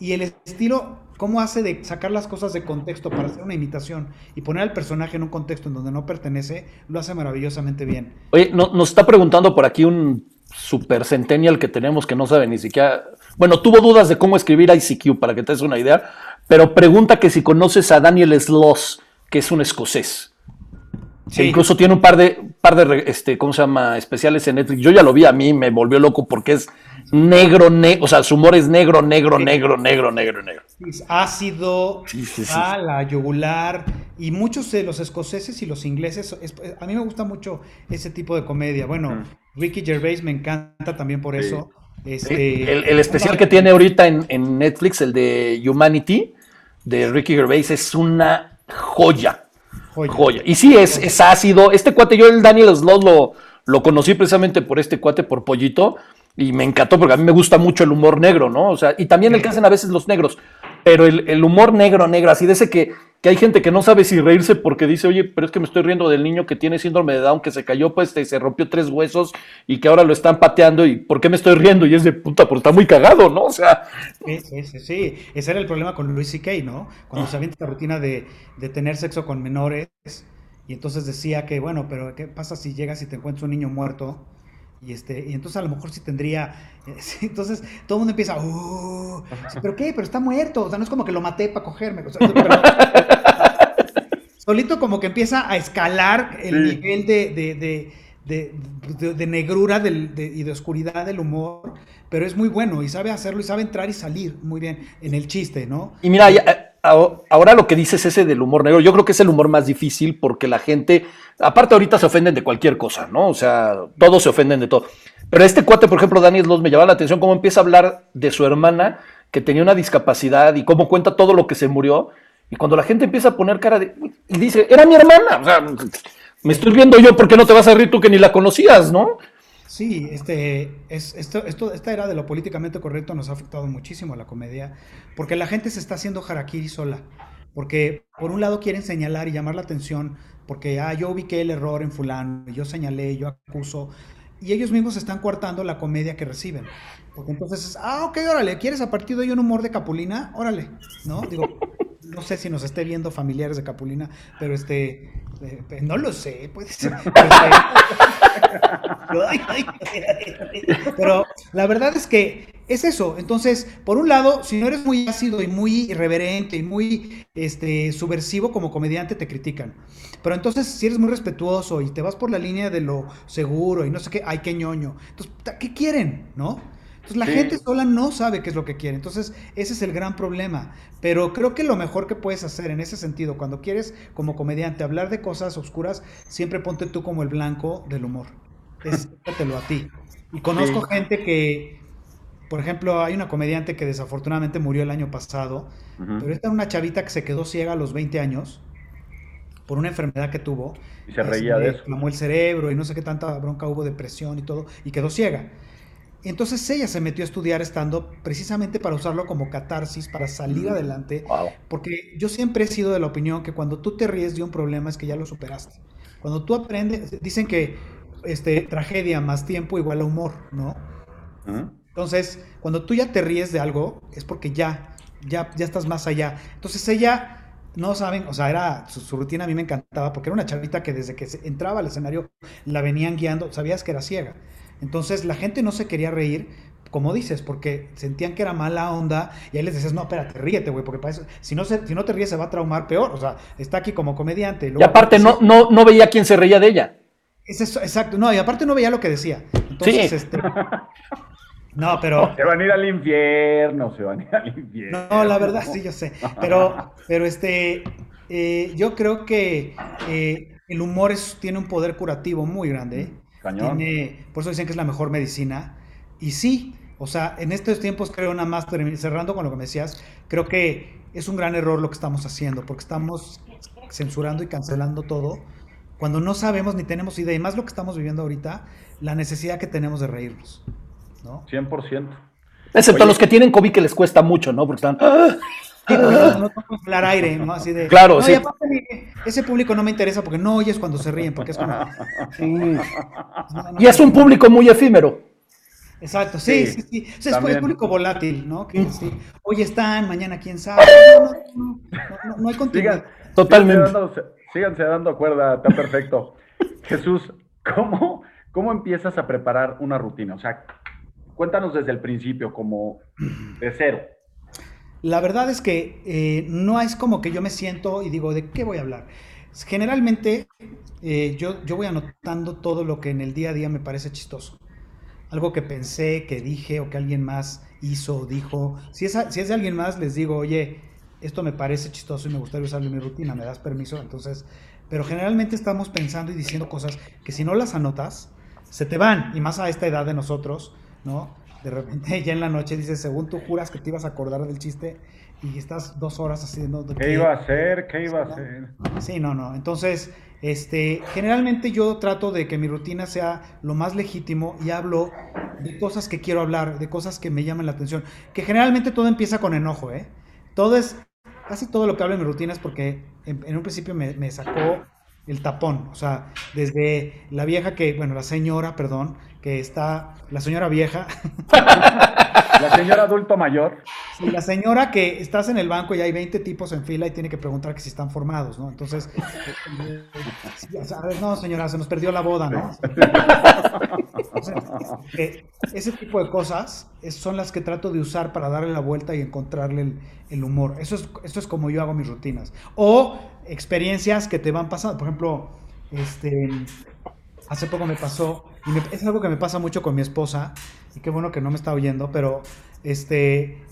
y el estilo cómo hace de sacar las cosas de contexto para hacer una imitación y poner al personaje en un contexto en donde no pertenece, lo hace maravillosamente bien. Oye, nos está preguntando por aquí un super centennial que tenemos que no sabe ni siquiera, bueno, tuvo dudas de cómo escribir ICQ para que te des una idea, pero pregunta que si conoces a Daniel Sloss, que es un escocés. Sí. incluso tiene un par de, par de este, ¿cómo se llama? especiales en Netflix. Yo ya lo vi a mí, me volvió loco porque es negro, negro, o sea, su humor es negro, negro, negro, negro, negro, negro. Es ácido, a la yugular, y muchos de los escoceses y los ingleses, a mí me gusta mucho ese tipo de comedia. Bueno, Ricky Gervais me encanta también por eso. Este, el, especial que tiene ahorita en, Netflix, el de Humanity, de Ricky Gervais, es una joya. Joya. Y sí, es, es ácido. Este cuate, yo el Daniel Sloth lo, lo conocí precisamente por este cuate, por Pollito, y me encantó porque a mí me gusta mucho el humor negro, ¿no? O sea, y también el que hacen a veces los negros, pero el, humor negro, negro, así de ese que, que, hay gente que no sabe si reírse porque dice, oye, pero es que me estoy riendo del niño que tiene síndrome de Down, que se cayó, pues se rompió tres huesos y que ahora lo están pateando y ¿por qué me estoy riendo? Y es de puta, porque está muy cagado, ¿no? O sea... Sí, sí, sí, ese era el problema con Luis C.K., ¿no? Cuando se avienta la rutina de, de tener sexo con menores y entonces decía que, bueno, pero ¿qué pasa si llegas y te encuentras un niño muerto? Y, este, y entonces a lo mejor sí tendría. Entonces todo el mundo empieza, uh, ¿pero qué? Pero está muerto. O sea, no es como que lo maté para cogerme. solito como que empieza a escalar el nivel de, de, negrura y de oscuridad del humor, pero es muy bueno y sabe hacerlo y sabe entrar y salir muy bien en el chiste, ¿no? Y mira, ya, ahora lo que dices ese del humor negro, yo creo que es el humor más difícil porque la gente, aparte ahorita se ofenden de cualquier cosa, ¿no? O sea, todos se ofenden de todo. Pero este cuate, por ejemplo, Daniel Los, me llama la atención cómo empieza a hablar de su hermana que tenía una discapacidad y cómo cuenta todo lo que se murió. Y cuando la gente empieza a poner cara de... Y dice, era mi hermana. O sea, me estoy viendo yo, ¿por qué no te vas a reír tú que ni la conocías, no? Sí, este, es, esto, esto, esta era de lo políticamente correcto nos ha afectado muchísimo a la comedia, porque la gente se está haciendo harakiri sola. Porque por un lado quieren señalar y llamar la atención, porque ah, yo ubiqué el error en fulano, yo señalé, yo acuso, y ellos mismos están coartando la comedia que reciben. Porque entonces, ah, ok, órale, ¿quieres a partir de hoy un humor de Capulina? Órale, ¿no? Digo, no sé si nos esté viendo familiares de Capulina, pero este, eh, no lo sé, puede ser. Pero la verdad es que es eso. Entonces, por un lado, si no eres muy ácido y muy irreverente y muy este, subversivo como comediante, te critican. Pero entonces, si eres muy respetuoso y te vas por la línea de lo seguro y no sé qué, ay, qué ñoño. Entonces, ¿qué quieren? ¿No? Entonces la gente sola no sabe qué es lo que quiere. Entonces ese es el gran problema. Pero creo que lo mejor que puedes hacer en ese sentido, cuando quieres como comediante hablar de cosas oscuras, siempre ponte tú como el blanco del humor. es a ti. Y conozco gente que, por ejemplo, hay una comediante que desafortunadamente murió el año pasado, pero esta es una chavita que se quedó ciega a los 20 años por una enfermedad que tuvo. Y se reía de eso. el cerebro y no sé qué tanta bronca hubo, depresión y todo, y quedó ciega. Entonces ella se metió a estudiar estando precisamente para usarlo como catarsis, para salir adelante. Porque yo siempre he sido de la opinión que cuando tú te ríes de un problema es que ya lo superaste. Cuando tú aprendes, dicen que este, tragedia más tiempo igual a humor, ¿no? Entonces, cuando tú ya te ríes de algo, es porque ya, ya, ya estás más allá. Entonces ella, no saben, o sea, era su, rutina a mí me encantaba porque era una chavita que desde que entraba al escenario la venían guiando, sabías que era ciega. Entonces la gente no se quería reír, como dices, porque sentían que era mala onda y ahí les decías, no, espérate, ríete, güey, porque para eso, si no, si no te ríes se va a traumar peor, o sea, está aquí como comediante. y aparte no, no, no veía quién se reía de ella. Es eso, exacto, no, y aparte no veía lo que decía. Entonces, sí. este... No, pero... Se van a ir al infierno, se van a ir al infierno. No, la verdad, sí, yo sé. Pero, pero este, eh, yo creo que eh, el humor es, tiene un poder curativo muy grande. ¿eh? por eso dicen que es la mejor medicina. Y sí, o sea, en estos tiempos creo nada más, cerrando con lo que me decías, creo que es un gran error lo que estamos haciendo, porque estamos censurando y cancelando todo, cuando no sabemos ni tenemos idea, y más lo que estamos viviendo ahorita, la necesidad que tenemos de reírnos. ¿No? 100%. Excepto a los que tienen COVID que les cuesta mucho, ¿no? Porque están... ¡ah! no podemos hablar aire, ¿no? Así de. Claro, sí. ese público no me interesa porque no oyes cuando se ríen, porque es como. y es un público muy efímero. Exacto, sí, sí, sí. O sea, es público volátil, ¿no? Que, sí. Hoy están, mañana quién sabe. No, no, no hay continuidad. Totalmente. Síganse dando, cuerda, está perfecto. Jesús, ¿cómo, ¿cómo empiezas a preparar una rutina? O sea, cuéntanos desde el principio, como de cero. La verdad es que eh, no es como que yo me siento y digo, ¿de qué voy a hablar? Generalmente eh, yo, yo voy anotando todo lo que en el día a día me parece chistoso. Algo que pensé, que dije o que alguien más hizo o dijo. Si es, si es de alguien más, les digo, oye, esto me parece chistoso y me gustaría usarlo en mi rutina, ¿me das permiso? Entonces, pero generalmente estamos pensando y diciendo cosas que si no las anotas, se te van. Y más a esta edad de nosotros, ¿no? de repente ya en la noche dices, según tú juras que te ibas a acordar del chiste y estás dos horas haciendo... ¿Qué, iba a hacer? ¿Qué iba a hacer? Sí, no, no. Entonces, este, generalmente yo trato de que mi rutina sea lo más legítimo y hablo de cosas que quiero hablar, de cosas que me llaman la atención. Que generalmente todo empieza con enojo, ¿eh? Todo es, casi todo lo que hablo en mi rutina es porque en, un principio me, me sacó el tapón, o sea, desde la vieja que, bueno, la señora, perdón, que está, la señora vieja. La señora adulto mayor. Sí, la señora que estás en el banco y hay 20 tipos en fila y tiene que preguntar que si están formados, ¿no? Entonces, no, señora, se nos perdió la boda, ¿no? ese tipo de cosas son las que trato de usar para darle la vuelta y encontrarle el, humor. Eso es, eso es como yo hago mis rutinas. O experiencias que te van pasando. Por ejemplo, este, hace poco me pasó, y es algo que me pasa mucho con mi esposa, y qué bueno que no me está oyendo, pero este,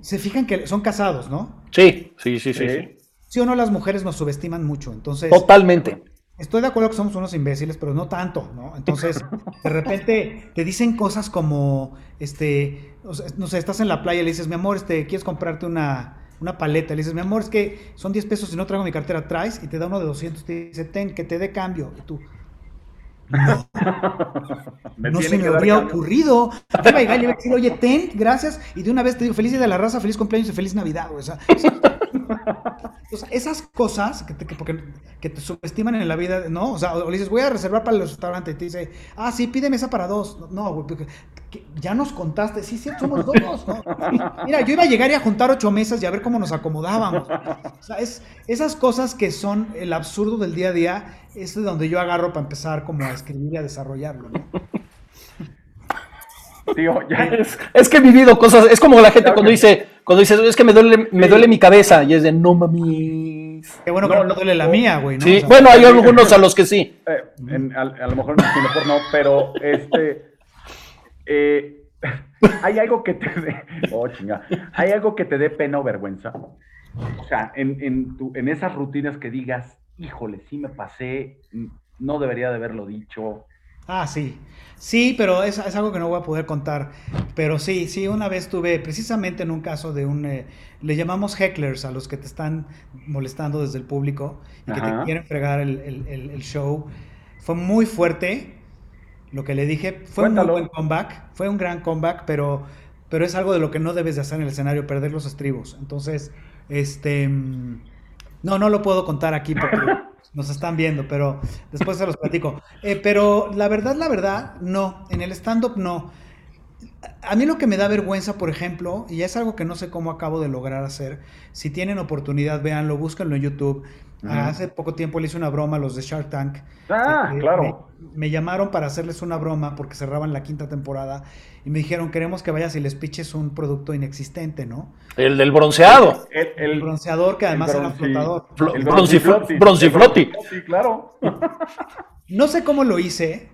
se fijan que son casados, ¿no? Sí, sí, sí, sí. Sí, o no, las mujeres nos subestiman mucho, entonces... Totalmente. Estoy de acuerdo que somos unos imbéciles, pero no tanto, ¿no? Entonces, de repente te dicen cosas como, este, no sé, estás en la playa y le dices, mi amor, este, ¿quieres comprarte una, una paleta? Le dices, mi amor, es que son 10 pesos y no traigo mi cartera, traes y te da uno de 200, te dice, ten, que te dé cambio. Y tú, no, no se me habría ocurrido. Iba a llegar y iba a decir, oye, ten, gracias. Y de una vez te digo, feliz día de la raza, feliz cumpleaños y feliz Navidad. O sea, esas cosas que te, que, te subestiman en la vida, ¿no? O sea, o le dices, voy a reservar para el restaurante y te dice, ah, sí, pide mesa para dos. No, güey, ya nos contaste, sí, sí, somos dos, ¿no? Mira, yo iba a llegar y a juntar ocho mesas y a ver cómo nos acomodábamos. O sea, es, esas cosas que son el absurdo del día a día, es de donde yo agarro para empezar como a escribir y a desarrollarlo, ¿no? es, que he vivido cosas, es como la gente cuando dice, cuando dice, es que me duele, me duele mi cabeza, y es de no mami. Qué bueno que no, no duele la mía, güey, Sí, bueno, hay algunos a los que sí. Eh, a, lo mejor mejor no, pero este eh, hay algo que te dé, oh, hay algo que te dé pena o vergüenza. O sea, en, en, en esas rutinas que digas, híjole, sí me pasé, no debería de haberlo dicho, Ah, sí. Sí, pero es, es, algo que no voy a poder contar. Pero sí, sí, una vez tuve, precisamente en un caso de un, eh, le llamamos hecklers a los que te están molestando desde el público y que te quieren fregar el, el, el, show. Fue muy fuerte lo que le dije. Fue un buen comeback, fue un gran comeback, pero, pero es algo de lo que no debes de hacer en el escenario, perder los estribos. Entonces, este... Mm, no, no lo puedo contar aquí porque nos están viendo, pero después se los platico. Eh, pero la verdad, la verdad, no. En el stand-up no. A mí lo que me da vergüenza, por ejemplo, y es algo que no sé cómo acabo de lograr hacer, si tienen oportunidad, véanlo, búsquenlo en YouTube. Hace poco tiempo le hice una broma a los de Shark Tank. Ah, este, claro. Me, llamaron para hacerles una broma porque cerraban la quinta temporada y me dijeron, queremos que vayas y les piches un producto inexistente, ¿no? El del bronceado. El, bronceador que además era flotador. el broncifloti. Sí, claro. no sé cómo lo hice,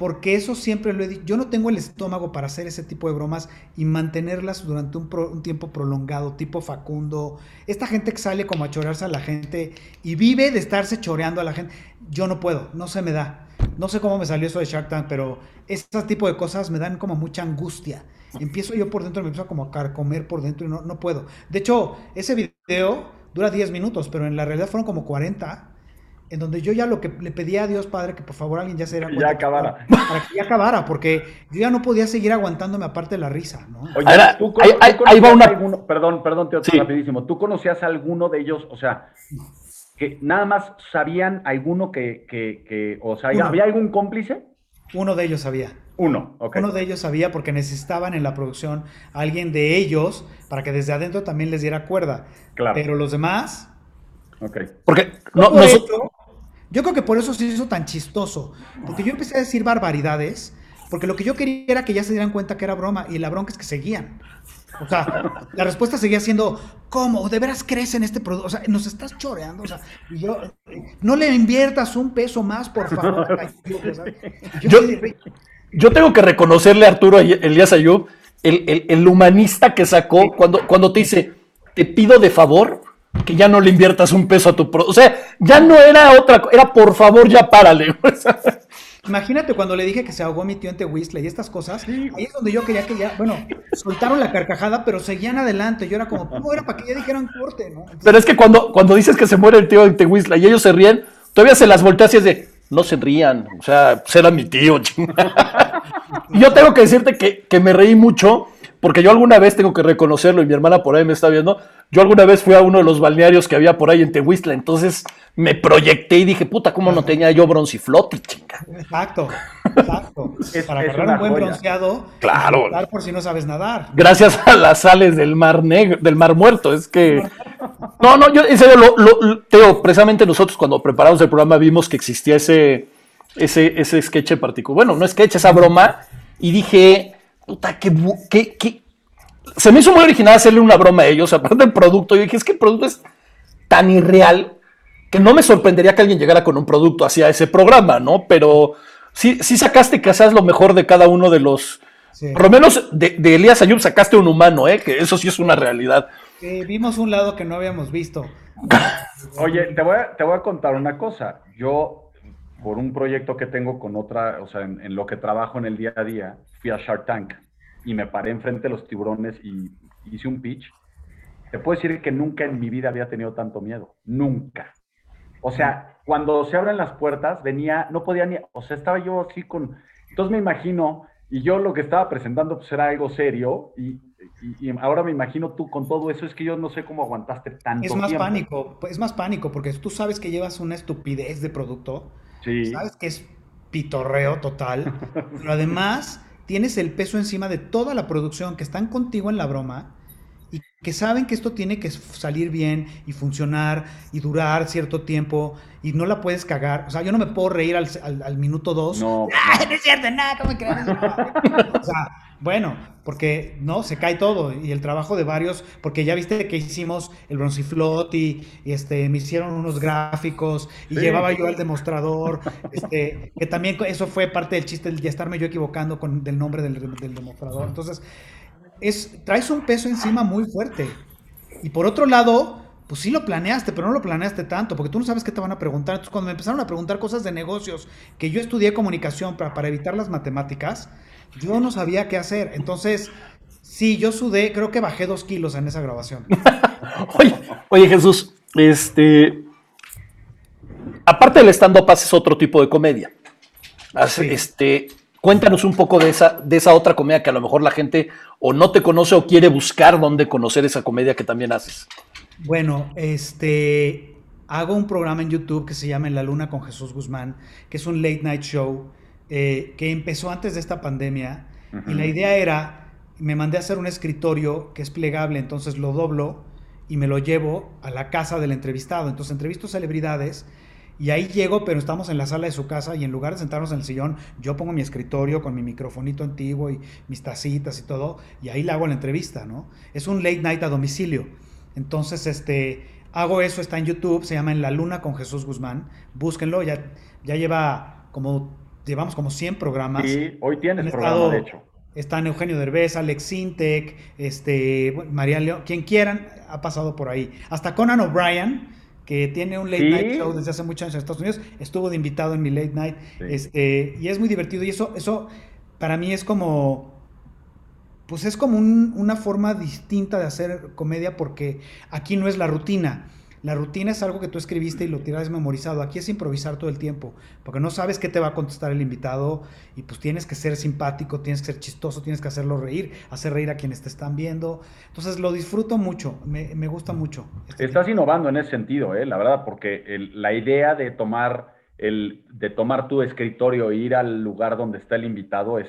porque eso siempre lo he dicho. Yo no tengo el estómago para hacer ese tipo de bromas y mantenerlas durante un, tiempo prolongado, tipo Facundo. Esta gente que sale como a chorearse a la gente y vive de estarse choreando a la gente. Yo no puedo, no se me da. No sé cómo me salió eso de Shark Tank, pero ese tipo de cosas me dan como mucha angustia. Empiezo yo por dentro, me empiezo como a carcomer por dentro y no, no puedo. De hecho, ese video dura 10 minutos, pero en la realidad fueron como 40 en donde yo ya lo que le pedía a Dios Padre que por favor alguien ya se diera cuenta. Ya acabara. Para, que ya acabara, porque yo ya no podía seguir aguantándome aparte de la risa, ¿no? Oye, ¿tú, ahí, va una... perdón, perdón, te sí. rapidísimo. ¿Tú conocías a alguno de ellos, o sea, que nada más sabían alguno que, que, que o sea, ¿había algún cómplice? Uno de ellos sabía. Uno, ok. Uno de ellos sabía porque necesitaban en la producción a alguien de ellos para que desde adentro también les diera cuerda. Claro. Pero los demás... Ok. Porque no, yo creo que por eso se hizo tan chistoso. Porque yo empecé a decir barbaridades. Porque lo que yo quería era que ya se dieran cuenta que era broma. Y la bronca es que seguían. O sea, la respuesta seguía siendo, ¿cómo? ¿De veras crees en este producto? O sea, nos estás choreando. O sea, yo, no le inviertas un peso más, por favor. Yo, tengo que reconocerle a Arturo Elías Ayub el, el, humanista que sacó cuando, cuando te dice, te pido de favor que ya no le inviertas un peso a tu pro. O sea, ya no era otra, era por favor, ya párale. Imagínate cuando le dije que se ahogó mi tío en Tehuistle y estas cosas. Ahí es donde yo quería que ya, bueno, soltaron la carcajada, pero seguían adelante. Yo era como, ¿cómo era para que ya dijeran corte? ¿no? pero es que cuando, cuando dices que se muere el tío en Tehuistle y ellos se ríen, todavía se las volteas y es de, no se rían. O sea, pues era mi tío, y yo tengo que decirte que, que me reí mucho porque yo alguna vez tengo que reconocerlo y mi hermana por ahí me está viendo. Yo alguna vez fui a uno de los balnearios que había por ahí en Tehuistla, entonces me proyecté y dije, puta, ¿cómo no tenía yo bronciflote, chinga? Exacto, exacto. Para agarrar un buen bronceado, claro. por si no sabes nadar. Gracias a las sales del mar negro, del mar muerto, es que. No, no, yo en serio, lo, Teo, precisamente nosotros cuando preparamos el programa vimos que existía ese, ese, ese sketch en particular. Bueno, no sketch, esa broma, y dije, puta, qué, qué, se me hizo muy original hacerle una broma a ellos, aparte del producto. Yo dije, es que el producto es tan irreal que no me sorprendería que alguien llegara con un producto hacia ese programa, ¿no? Pero sí, sí sacaste que lo mejor de cada uno de los. Por lo menos de, Elías Ayub sacaste un humano, ¿eh? Que eso sí es una realidad. vimos un lado que no habíamos visto. Oye, te voy, a, te voy a contar una cosa. Yo, por un proyecto que tengo con otra, o sea, en lo que trabajo en el día a día, fui a Shark Tank y me paré enfrente de los tiburones y hice un pitch, te puedo decir que nunca en mi vida había tenido tanto miedo. Nunca. O sea, cuando se abren las puertas, venía, no podía ni, o sea, estaba yo así con, entonces me imagino, y yo lo que estaba presentando pues era algo serio, y, ahora me imagino tú con todo eso, es que yo no sé cómo aguantaste tanto Es más pánico, es más pánico, porque tú sabes que llevas una estupidez de producto, sí. sabes que es pitorreo total, pero además tienes el peso encima de toda la producción que están contigo en la broma y que saben que esto tiene que salir bien y funcionar y durar cierto tiempo y no la puedes cagar. O sea, yo no me puedo reír al, al, minuto dos. No, no es cierto, nada, ¿cómo crees? o sea, bueno, porque no, se cae todo y el trabajo de varios, porque ya viste que hicimos el bronciflot y, y este, me hicieron unos gráficos y llevaba yo al demostrador, este, que también eso fue parte del chiste de estarme yo equivocando con del nombre del, del demostrador. Entonces, es, traes un peso encima muy fuerte. Y por otro lado, pues sí lo planeaste, pero no lo planeaste tanto, porque tú no sabes qué te van a preguntar. Entonces, cuando me empezaron a preguntar cosas de negocios, que yo estudié comunicación para, para evitar las matemáticas, yo no sabía qué hacer. Entonces, sí, yo sudé, creo que bajé dos kilos en esa grabación. oye, oye, Jesús, este. Aparte del stand-up, haces otro tipo de comedia. Este, cuéntanos un poco de esa, de esa otra comedia que a lo mejor la gente o no te conoce o quiere buscar dónde conocer esa comedia que también haces. Bueno, este, hago un programa en YouTube que se llama En la Luna con Jesús Guzmán, que es un late night show eh, que empezó antes de esta pandemia. Y la idea era, me mandé a hacer un escritorio que es plegable, entonces lo doblo y me lo llevo a la casa del entrevistado. Entonces entrevisto celebridades y ahí llego, pero estamos en la sala de su casa y en lugar de sentarnos en el sillón, yo pongo mi escritorio con mi microfonito antiguo y mis tacitas y todo, y ahí le hago la entrevista, ¿no? Es un late night a domicilio. Entonces, este, hago eso, está en YouTube, se llama En la Luna con Jesús Guzmán. Búsquenlo, ya, ya lleva como, llevamos como 100 programas. Sí, hoy tienes programa, de hecho. Están Eugenio Derbez, Alex Sintek, este, María León, quien quieran, ha pasado por ahí. Hasta Conan O'Brien, que tiene un late night show desde hace muchos años en Estados Unidos, estuvo de invitado en mi late night. Este, y es muy divertido. Y eso, eso para mí es como pues es como una forma distinta de hacer comedia porque aquí no es la rutina. La rutina es algo que tú escribiste y lo tienes memorizado. Aquí es improvisar todo el tiempo, porque no sabes qué te va a contestar el invitado y pues tienes que ser simpático, tienes que ser chistoso, tienes que hacerlo reír, hacer reír a quienes te están viendo. Entonces lo disfruto mucho, me, gusta mucho. Este Estás innovando en ese sentido, ¿eh? la verdad, porque la idea de tomar el de tomar tu escritorio e ir al lugar donde está el invitado es,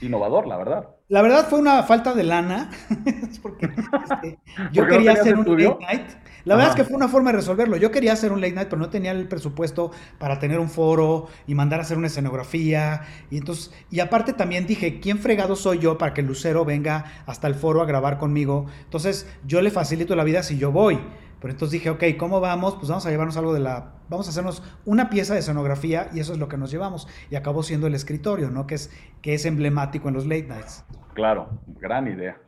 innovador, la verdad. La verdad fue una falta de lana, porque este, yo quería hacer un late night. La verdad es que fue una forma de resolverlo. Yo quería hacer un late night, pero no tenía el presupuesto para tener un foro y mandar a hacer una escenografía. Y entonces, y aparte también dije, ¿quién fregado soy yo para que Lucero venga hasta el foro a grabar conmigo? Entonces, yo le facilito la vida si yo voy. Pero entonces dije, ok, ¿cómo vamos? Pues vamos a llevarnos algo de la... Vamos a hacernos una pieza de escenografía y eso es lo que nos llevamos. Y acabó siendo el escritorio, ¿no? Que es, que es emblemático en los late nights. Claro, gran idea.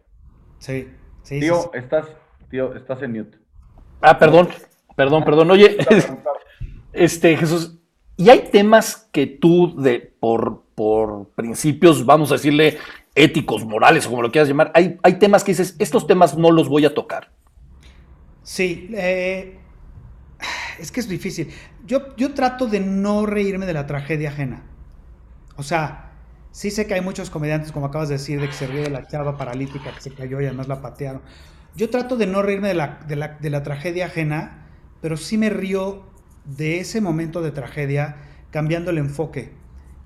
Sí, sí. Tío, Estás, tío, estás en mute. Ah, perdón, perdón, perdón. Oye, este, Jesús, ¿y hay temas que tú, de, por, por principios, vamos a decirle, éticos, morales o como lo quieras llamar, hay, hay temas que dices, estos temas no los voy a tocar? Sí, eh, es que es difícil. Yo, yo trato de no reírme de la tragedia ajena. O sea, sí sé que hay muchos comediantes, como acabas de decir, de que se ríe de la chava paralítica que se cayó y además la patearon. Yo trato de no reírme de la, de la, de la tragedia ajena, pero sí me río de ese momento de tragedia cambiando el enfoque.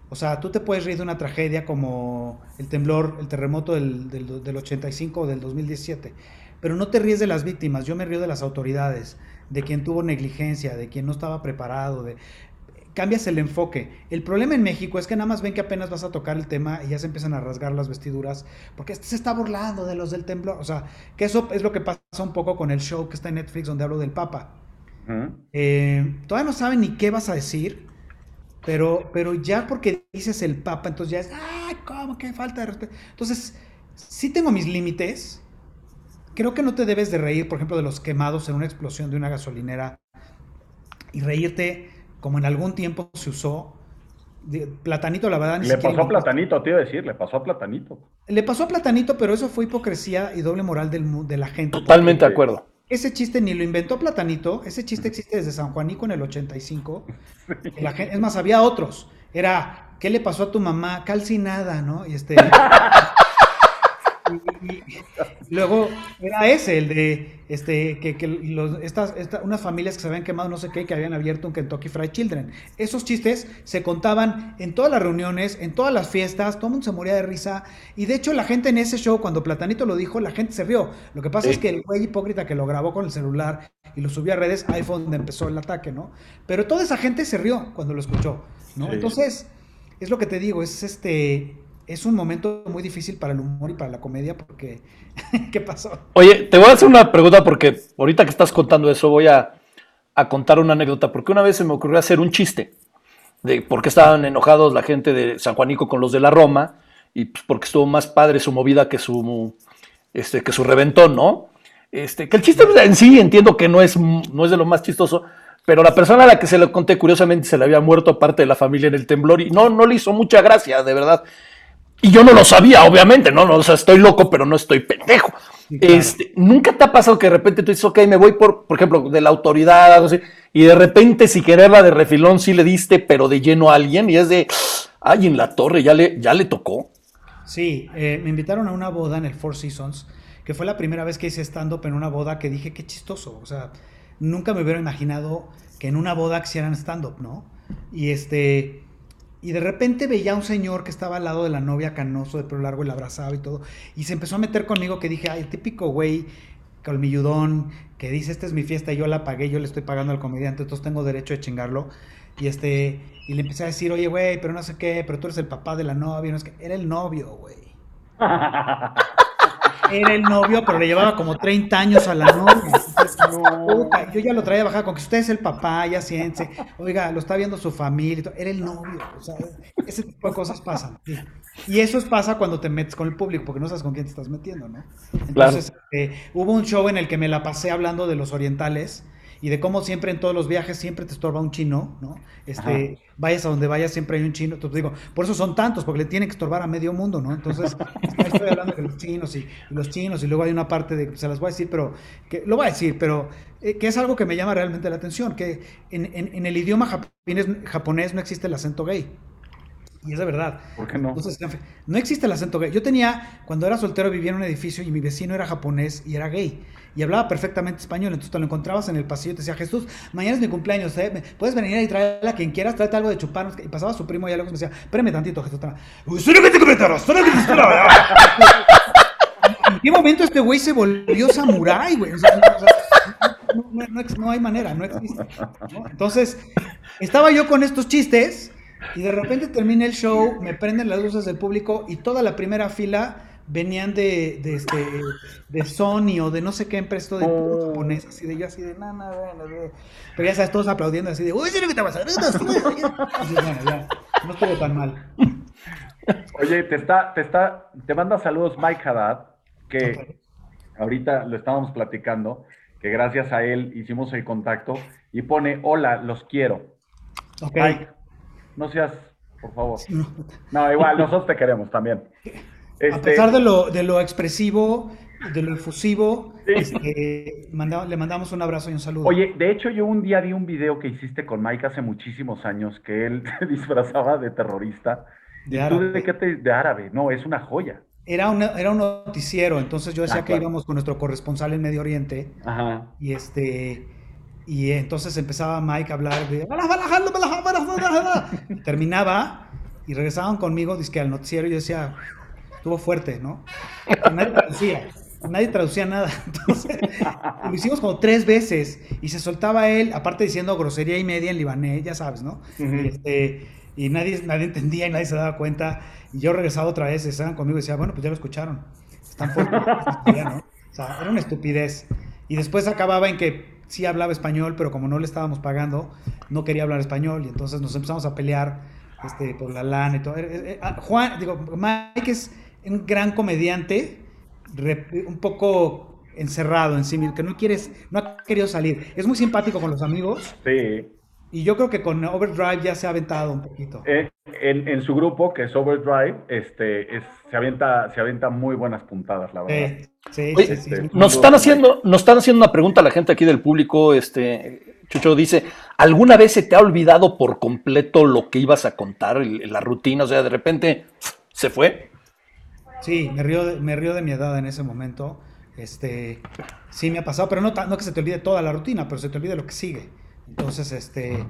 O sea, tú te puedes reír de una tragedia como el temblor, el terremoto del, del, del 85 o del 2017 pero no te ríes de las víctimas, yo me río de las autoridades, de quien tuvo negligencia, de quien no estaba preparado, de cambias el enfoque. El problema en México es que nada más ven que apenas vas a tocar el tema y ya se empiezan a rasgar las vestiduras porque este se está burlando de los del temblor. O sea, que eso es lo que pasa un poco con el show que está en Netflix donde hablo del Papa. Eh, todavía no saben ni qué vas a decir, pero, pero ya porque dices el Papa, entonces ya es, ¡ay, cómo, qué falta de respeto! Entonces, sí tengo mis límites, creo que no te debes de reír, por ejemplo, de los quemados en una explosión de una gasolinera y reírte como en algún tiempo se usó. Platanito, la verdad, ni Le pasó a Platanito, te iba a decir, le pasó a Platanito. Le pasó a Platanito, pero eso fue hipocresía y doble moral del, de la gente. Totalmente de acuerdo. Ese chiste ni lo inventó Platanito, ese chiste existe desde San Juanico en el 85. La gente, es más, había otros. Era, ¿qué le pasó a tu mamá? Calcinada, ¿no? Y este. y, luego era ese, el de este, que, los, estas, unas familias que se habían quemado no sé qué, que habían abierto un Kentucky Fried Children. Esos chistes se contaban en todas las reuniones, en todas las fiestas, todo el mundo se moría de risa. Y de hecho, la gente en ese show, cuando Platanito lo dijo, la gente se rió. Lo que pasa es que el güey hipócrita que lo grabó con el celular y lo subió a redes, ahí fue donde empezó el ataque, ¿no? Pero toda esa gente se rió cuando lo escuchó, ¿no? Entonces, es lo que te digo, es este es un momento muy difícil para el humor y para la comedia porque ¿qué pasó? Oye, te voy a hacer una pregunta porque ahorita que estás contando eso voy a, contar una anécdota porque una vez se me ocurrió hacer un chiste de por qué estaban enojados la gente de San Juanico con los de la Roma y pues porque estuvo más padre su movida que su este que su reventón, ¿no? Este, que el chiste en sí entiendo que no es, no es de lo más chistoso, pero la persona a la que se lo conté, curiosamente, se le había muerto parte de la familia en el temblor y no, no le hizo mucha gracia, de verdad. Y yo no lo sabía, obviamente, ¿no? no o sea, estoy loco, pero no estoy pendejo. este, ¿Nunca te ha pasado que de repente tú dices, ok, me voy por, por ejemplo, de la autoridad, algo así, y de repente, si quererla de refilón, sí le diste, pero de lleno a alguien, y es de, ay, en la torre, ya le, ya le tocó? Sí, eh, me invitaron a una boda en el Four Seasons, que fue la primera vez que hice stand-up en una boda que dije, qué chistoso, o sea, nunca me hubiera imaginado que en una boda hicieran stand-up, ¿no? Y este. Y de repente veía a un señor que estaba al lado de la novia canoso de pelo largo y la abrazaba y todo. Y se empezó a meter conmigo que dije, ay, el típico güey colmilludón que dice, esta es mi fiesta yo la pagué, yo le estoy pagando al comediante, entonces tengo derecho de chingarlo. Y este, y le empecé a decir, oye, güey, pero no sé qué, pero tú eres el papá de la novia, no es que, era el novio, güey. era el novio, pero le llevaba como 30 años a la novia. yo ya lo traía bajada con que usted es el papá, ya siéntese. Oiga, lo está viendo su familia. Era el novio. O sea, ese tipo de cosas pasan. Y eso pasa cuando te metes con el público, porque no sabes con quién te estás metiendo, ¿no? Entonces, eh, hubo un show en el que me la pasé hablando de los orientales y de cómo siempre en todos los viajes siempre te estorba un chino, ¿no? Este, vayas a donde vayas siempre hay un chino. Entonces digo, por eso son tantos, porque le tienen que estorbar a medio mundo, ¿no? Entonces, estoy hablando de los chinos y, los chinos y luego hay una parte de, se las voy a decir, pero, que lo voy a decir, pero eh, que es algo que me llama realmente la atención, que en, en, el idioma japonés, japonés no existe el acento gay. Y es de verdad. ¿Por qué no? no existe el acento gay. Yo tenía, cuando era soltero, vivía en un edificio y mi vecino era japonés y era gay y hablaba perfectamente español. Entonces te lo encontrabas en el pasillo y te decía, Jesús, mañana es mi cumpleaños, ¿eh? puedes venir y traerle a quien quieras, tráete algo de chupar. Y pasaba su primo y luego me decía, espérame tantito, Jesús. ¿En qué momento este güey se volvió samurái, güey? no, hay manera, no existe. Entonces, estaba yo con estos chistes y de repente termina el show, me prenden las luces del público y toda la primera fila venían de, de, este, de Sony o de no sé qué empresa de oh. japonés, así de yo, así de nada, pero ya sabes, todos aplaudiendo así de, uy, ¿qué te pasa? ya, no estuvo tan mal. Oye, te está, te está, te manda saludos Mike Haddad, que ahorita lo estábamos platicando, que gracias a él hicimos el contacto y pone, hola, los quiero. Mike, no seas, por favor. No, igual, nosotros te queremos también. A este, pesar de lo, de lo expresivo, de lo efusivo, este, le mandamos un abrazo y un saludo. Oye, de hecho yo un día vi un video que hiciste con Mike hace muchísimos años que él se disfrazaba de terrorista. ¿De árabe? de, qué te, de árabe? No, es una joya. Era, era un noticiero, entonces yo decía ah, que íbamos con nuestro corresponsal en Medio Oriente. Ajá. Y este... Y entonces empezaba Mike a hablar de... Terminaba y regresaban conmigo, dice que al noticiero yo decía, estuvo fuerte, ¿no? Nadie traducía, nadie traducía nada. Entonces, lo hicimos como tres veces y se soltaba él, aparte diciendo grosería y media en libanés, ya sabes, ¿no? Este, y nadie, nadie entendía y nadie se daba cuenta. Y yo regresaba otra vez, estaban conmigo y decía, bueno, pues ya lo escucharon. Están fuertes. ¿no? O sea, era una estupidez. Y después acababa en que sí hablaba español, pero como no le estábamos pagando, no quería hablar español. Y entonces nos empezamos a pelear este, por la lana y todo. Eh, eh, ah, Juan, digo, Mike es un gran comediante, un poco encerrado en sí mismo, que no quieres, no ha querido salir. Es muy simpático con los amigos. Sí. Y yo creo que con Overdrive ya se ha aventado un poquito. Eh, en, su grupo, que es Overdrive, este, se, avienta, se avienta muy buenas puntadas, la verdad. Sí, sí, sí, Nos están, haciendo, nos están haciendo una pregunta a la gente aquí del público. Este, Chucho dice, ¿alguna vez se te ha olvidado por completo lo que ibas a contar, la rutina? O sea, de repente se fue. Sí, me río, de, me río de mi edad en ese momento. Este, sí me ha pasado, pero no, no que se te olvide toda la rutina, pero se te olvide lo que sigue. Entonces, este,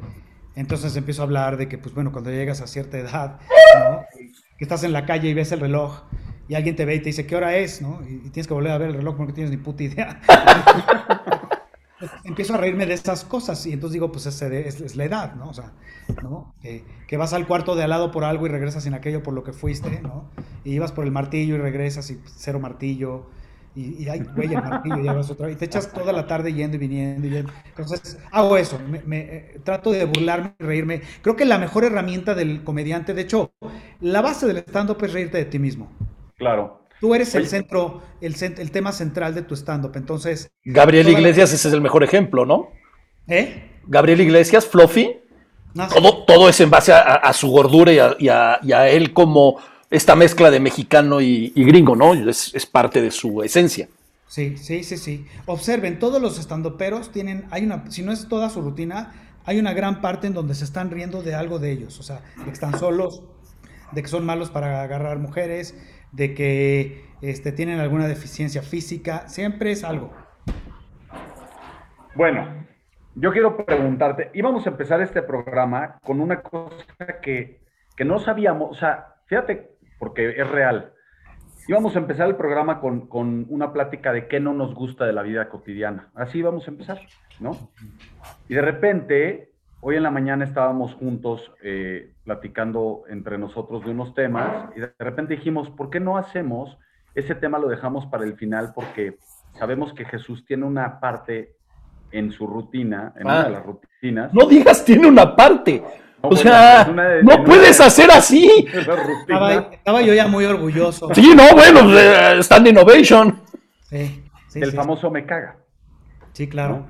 entonces empiezo a hablar de que, pues bueno, cuando llegas a cierta edad, que estás en la calle y ves el reloj y alguien te ve y te dice, ¿qué hora es? ¿no? Y, tienes que volver a ver el reloj porque no tienes ni puta idea. empiezo a reírme de esas cosas y entonces digo, pues es, es, la edad, ¿no? O sea, ¿no? que vas al cuarto de al lado por algo y regresas sin aquello por lo que fuiste, ¿no? Y ibas por el martillo y regresas y cero martillo. Y, y ay, güey, el martillo, y ya vas otra vez. Y te echas toda la tarde yendo y viniendo y yendo. Entonces, hago eso. Me, eh, trato de burlarme y reírme. Creo que la mejor herramienta del comediante, de hecho, la base del stand-up es reírte de ti mismo. Claro. Tú eres el centro, el, el tema central de tu stand-up, entonces... Gabriel Iglesias, ese es el mejor ejemplo, ¿no? ¿Eh? Gabriel Iglesias, Fluffy, todo, todo, es en base a, su gordura y a, él como esta mezcla de mexicano y, gringo, ¿no? Es, es, parte de su esencia. Sí, sí, sí, sí. Observen, todos los estandoperos tienen, hay una, si no es toda su rutina, hay una gran parte en donde se están riendo de algo de ellos, o sea, de que están solos, de que son malos para agarrar mujeres, de que este, tienen alguna deficiencia física, siempre es algo. Bueno, yo quiero preguntarte, íbamos a empezar este programa con una cosa que, no sabíamos, o sea, fíjate, porque es real. Íbamos a empezar el programa con, una plática de qué no nos gusta de la vida cotidiana. Así íbamos a empezar, ¿no? Y de repente, hoy en la mañana estábamos juntos eh, platicando entre nosotros de unos temas y de repente dijimos, ¿por qué no hacemos ese tema lo dejamos para el final? Porque sabemos que Jesús tiene una parte en su rutina, en una de ah. las rutinas. No digas tiene una parte. O sea, no puedes hacer así. Estaba, yo ya muy orgulloso. Sí, no, bueno, pues, stand innovation. Sí, El famoso me caga. Sí, claro.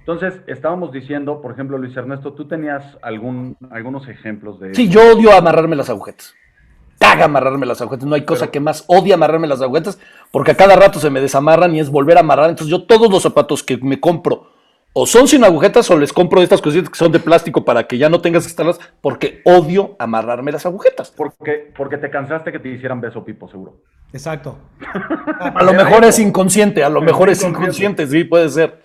Entonces, estábamos diciendo, por ejemplo, Luis Ernesto, tú tenías algún, algunos ejemplos de... Sí, yo odio amarrarme las agujetas. Caga amarrarme las agujetas. No hay cosa que más odie amarrarme las agujetas, porque a cada rato se me desamarran y es volver a amarrar. Entonces, yo todos los zapatos que me compro o son sin agujetas o les compro estas cositas que son de plástico para que ya no tengas que estarlas, porque odio amarrarme las agujetas. Porque, porque te cansaste que te hicieran beso pipo, seguro. Exacto. a lo mejor es inconsciente, a lo mejor es inconsciente, sí, puede ser.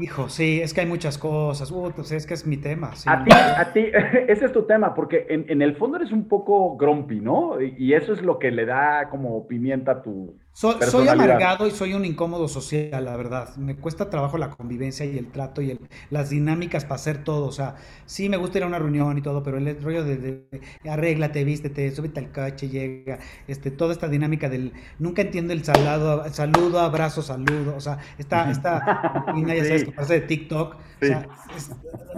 Hijo, sí, es que hay muchas cosas. Uh, pues es que es mi tema. A ti, a ti, ese es tu tema, porque en, el fondo eres un poco grumpy, ¿no? Y eso es lo que le da como pimienta a tu, soy amargado y soy un incómodo social, la verdad. Me cuesta trabajo la convivencia y el trato y las dinámicas para hacer todo. O sea, sí me gusta ir a una reunión y todo, pero el rollo de, de arréglate, vístete, súbete al coche, llega, este, toda esta dinámica del nunca entiendo el salado, saludo, abrazo, saludo. O sea, esta, esta ya sabes que pasa de TikTok. O sea,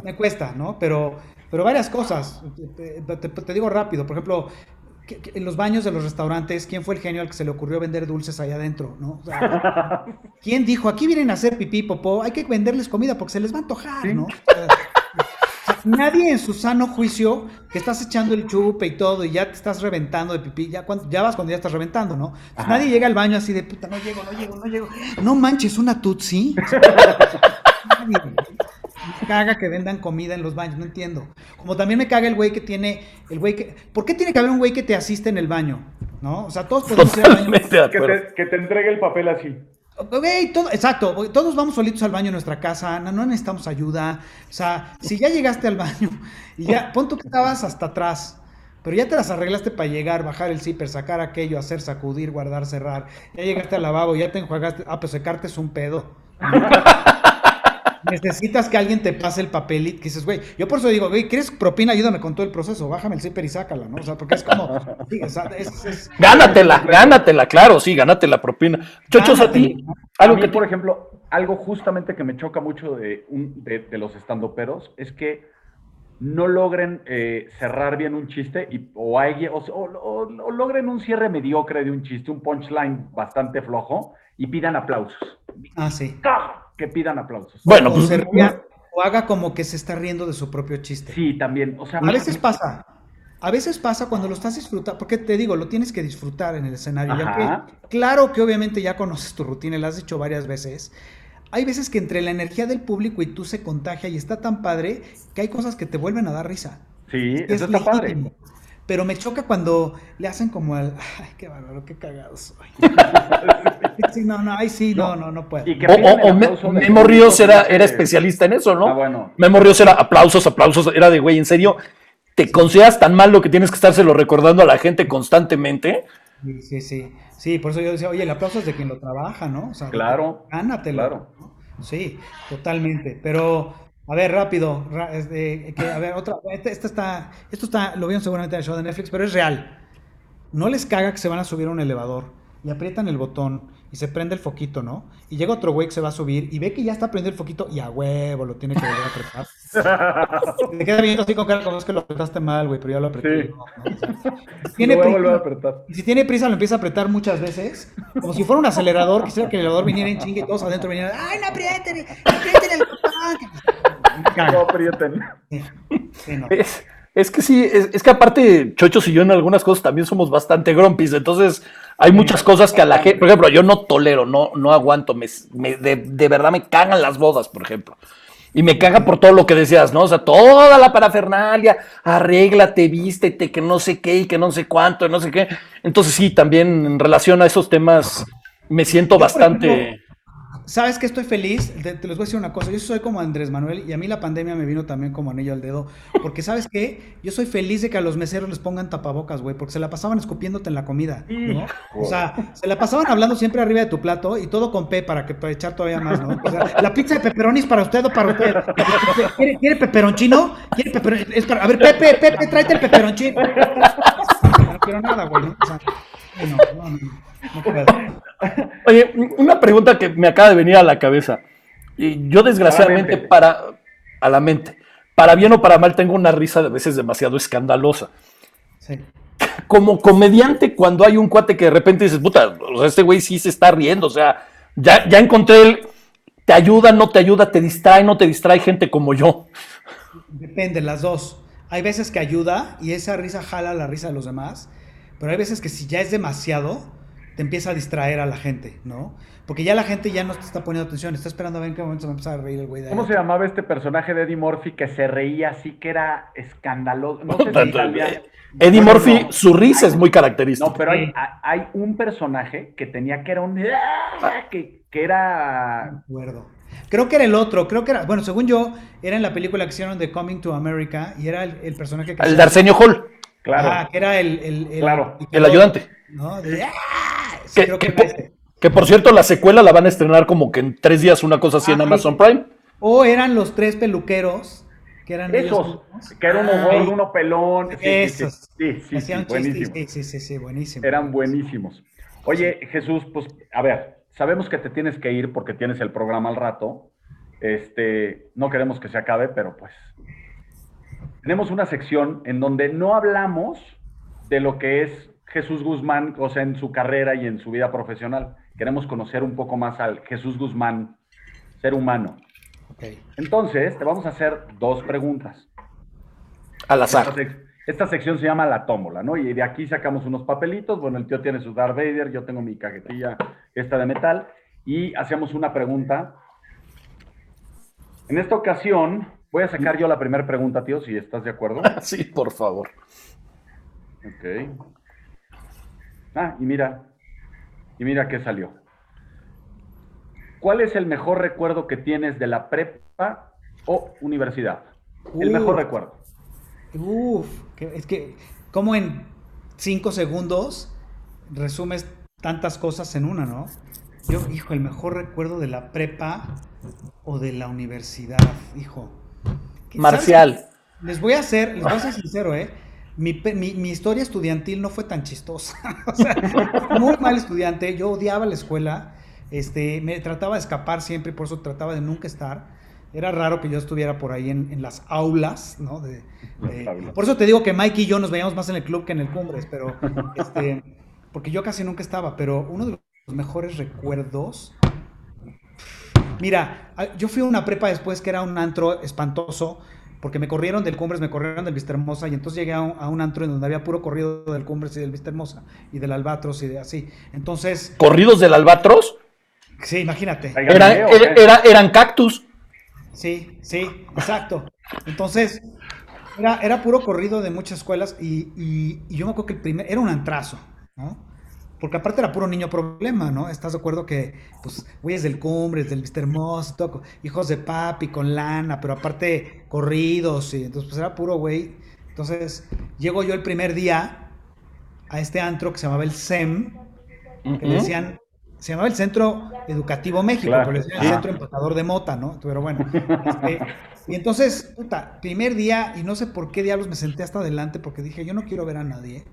me cuesta, ¿no? Pero, pero varias cosas. te, digo rápido, por ejemplo, en los baños de los restaurantes, ¿quién fue el genio al que se le ocurrió vender dulces allá adentro? ¿no? ¿Quién dijo, aquí vienen a hacer pipí, popó, hay que venderles comida porque se les va a antojar, ¿no? nadie en su sano juicio que estás echando el chupe y todo y ya te estás reventando de pipí, ya, cuando, ya vas cuando ya estás reventando, ¿no? Nadie llega al baño así de puta, no llego, no llego, no llego. No manches, una tutsi. Me caga que vendan comida en los baños, no entiendo. Como también me caga el güey que tiene, el güey que... ¿Por qué tiene que haber un güey que te asiste en el baño? ¿No? O sea, todos podemos ir al baño. Que te, entregue el papel así. todo, exacto, todos vamos solitos al baño en nuestra casa, no, necesitamos ayuda. O sea, si ya llegaste al baño y ya, pon tú que estabas hasta atrás, pero ya te las arreglaste para llegar, bajar el zipper, sacar aquello, hacer, sacudir, guardar, cerrar. Ya llegaste al lavabo, ya te enjuagaste, ah, pues secarte es un pedo. necesitas que alguien te pase el papel y que dices, güey, yo por eso digo, güey, ¿quieres propina? Ayúdame con todo el proceso, bájame el zipper y sácala, ¿no? O sea, porque es como, Gánatela, gánatela, claro, sí, gánate la propina. Chochos, a ti, algo que, por ejemplo, algo justamente que me choca mucho de, de, los estandoperos es que no logren eh, cerrar bien un chiste y, o, o, o, logren un cierre mediocre de un chiste, un punchline bastante flojo y pidan aplausos. Ah, sí que pidan aplausos. Bueno, pues. o haga como que se está riendo de su propio chiste. Sí, también. O sea, a veces pasa. A veces pasa cuando lo estás disfrutando, porque te digo, lo tienes que disfrutar en el escenario. claro que obviamente ya conoces tu rutina y la has hecho varias veces. Hay veces que entre la energía del público y tú se contagia y está tan padre que hay cosas que te vuelven a dar risa. Sí, eso está padre. Pero me choca cuando le hacen como al. Ay, qué bárbaro, qué cagado soy. sí, no, no, ay, sí, no, no, no puedo. o, Memo Ríos era, era especialista en eso, ¿no? Ah, bueno. Memo Ríos era aplausos, aplausos, era de güey, en serio, ¿te consideras tan mal lo que tienes que estárselo recordando a la gente constantemente? Sí, sí, sí. Sí, por eso yo decía, oye, el aplauso es de quien lo trabaja, ¿no? O sea, claro. Gánatelo. Claro. Sí, totalmente. Pero a ver, rápido. a ver, otra. Este, este, está, esto está, lo vieron seguramente en el show de Netflix, pero es real. No les caga que se van a subir a un elevador y aprietan el botón y se prende el foquito, ¿no? Y llega otro güey que se va a subir y ve que ya está prendiendo el foquito y a huevo lo tiene que volver a trepar. Te queda bien así con cara como es que lo apretaste mal, güey, pero ya lo apreté. Sí. ¿no? O sea, si tiene Lo voy a prisa- volver a apretar. si tiene prisa, lo empieza a apretar muchas veces, como si fuera un acelerador. Quisiera que el acelerador viniera en chingue y todos adentro vinieran. ¡Ay, no aprieten! ¡Aprieten el botón! No aprieten. Sí, sí, no. Es, es que sí, es, es que aparte, Chochos y yo en algunas cosas también somos bastante grumpis, entonces hay muchas cosas que a la gente, por ejemplo, yo no tolero, no, no aguanto, me, me- de, de verdad me cagan las bodas, por ejemplo. Y me caga por todo lo que decías, ¿no? O sea, toda la parafernalia, arréglate, vístete, que no sé qué y que no sé cuánto, y no sé qué. Entonces sí, también en relación a esos temas me siento Yo, bastante... ejemplo, ¿Sabes que estoy feliz? Te, te les voy a decir una cosa. Yo soy como Andrés Manuel y a mí la pandemia me vino también como anillo al dedo. Porque, ¿sabes qué? Yo soy feliz de que a los meseros les pongan tapabocas, güey, porque se la pasaban escupiéndote en la comida, ¿no? O sea, se la pasaban hablando siempre arriba de tu plato y todo con P para que para echar todavía más, ¿no? O sea, la pizza de pepperonis para usted o para usted. ¿Quiere, quiere peperonchino? ¿Quiere peperon- es para- A ver, Pepe, Pepe, tráete el peperonchino. No quiero nada, güey. ¿no? O sea, no, no, no. Oye, una pregunta que me acaba de venir a la cabeza. Y yo desgraciadamente A para a la mente, para bien o para mal, tengo una risa a veces demasiado escandalosa. Sí. Como comediante, cuando hay un cuate que de repente dices, puta, o sea, este güey sí se está riendo, o sea, ya, ya encontré el, te ayuda, no te ayuda, te distrae, no te distrae gente como yo. Depende, las dos. Hay veces que ayuda y esa risa jala la risa de los demás, pero hay veces que si ya es demasiado, te empieza a distraer a la gente, ¿no? Porque ya la gente ya no te está poniendo atención, está esperando a ver en qué momento se va a empezar a reír el güey de ahí. ¿Cómo se llamaba este personaje de Eddie Murphy que se reía así que era escandaloso? No sé si italiano. Eddie Bueno, Murphy, no. su risa es muy característica. No, pero hay, un personaje que tenía que era un... que, que No era... me acuerdo. Creo que era el otro, creo que era, bueno, según yo, era en la película que hicieron de Coming to America y era el, el personaje que el de Arsenio Hall, Claro. Ajá, que era el, el, el- Claro. el ayudante. ¿no? De- ¡Ah! Sí, Que, creo que por cierto, la secuela la van a estrenar como que en tres días, una cosa así en Ah, Amazon Prime. O eran los tres peluqueros, que eran Esos, que era uno Ah, gordo, uno pelón. Sí, Esos. sí, sí, buenísimo. Sí, sí, sí, sí, buenísimo. Eran buenísimos. Oye, Jesús, pues, a ver, sabemos que te tienes que ir porque tienes el programa al rato. Este, no queremos que se acabe, pero pues. Tenemos una sección en donde no hablamos de lo que es Jesús Guzmán, o sea, en su carrera y en su vida profesional. Queremos conocer un poco más al Jesús Guzmán, ser humano. Ok. Entonces, te vamos a hacer dos preguntas. Al Esta, azar. sec- esta sección se llama la tómbola, ¿no? Y de aquí sacamos unos papelitos. Bueno, el tío tiene su Darth Vader, yo tengo mi cajetilla esta de metal. Y hacemos una pregunta. En esta ocasión, voy a sacar yo la primera pregunta, tío, si estás de acuerdo. Sí, por favor. Ok. Ah, y mira. Y mira qué salió. ¿Cuál es el mejor recuerdo que tienes de la prepa o universidad? El Uh. mejor recuerdo. Uf, es que, como en cinco segundos resumes tantas cosas en una, ¿no? Yo, hijo, el mejor recuerdo de la prepa o de la universidad, hijo. ¿Qué- Marcial. sabes? Les voy a hacer, les voy a ser sincero, ¿eh? Mi, mi- mi historia estudiantil no fue tan chistosa. o sea, muy mal estudiante. Yo odiaba la escuela. Este, me trataba de escapar siempre, por eso trataba de nunca estar. Era raro que yo estuviera por ahí en, en las aulas, ¿no? De- por eso te digo que Mike y yo nos veíamos más en el club que en el Cumbres, pero este, porque yo casi nunca estaba, pero uno de los mejores recuerdos. Mira, yo fui a una prepa después que era un antro espantoso, porque me corrieron del Cumbres, me corrieron del Vista Hermosa, y entonces llegué a un, a un antro en donde había puro corrido del Cumbres y del Vista Hermosa, y del Albatros y de así. Entonces, Corridos del Albatros sí, imagínate. Era- ¿eh? era- eran cactus. Sí, sí, exacto. Entonces, era, era puro corrido de muchas escuelas y, y- y yo me acuerdo que el primer, era un antrazo, ¿no? Porque aparte era puro niño problema, ¿no? ¿Estás de acuerdo que, pues, güeyes del Cumbres, del Hermoso, todo, hijos de papi, con lana, pero aparte corridos, y entonces, pues era puro güey. Entonces, llego yo el primer día a este antro que se llamaba el SEM, que le decían, se llamaba el Centro Educativo México, Claro. pero le decían el Centro Empacador de Mota, ¿no? Pero bueno, este, y entonces, puta, primer día, y no sé por qué diablos me senté hasta adelante, porque dije, yo no quiero ver a nadie.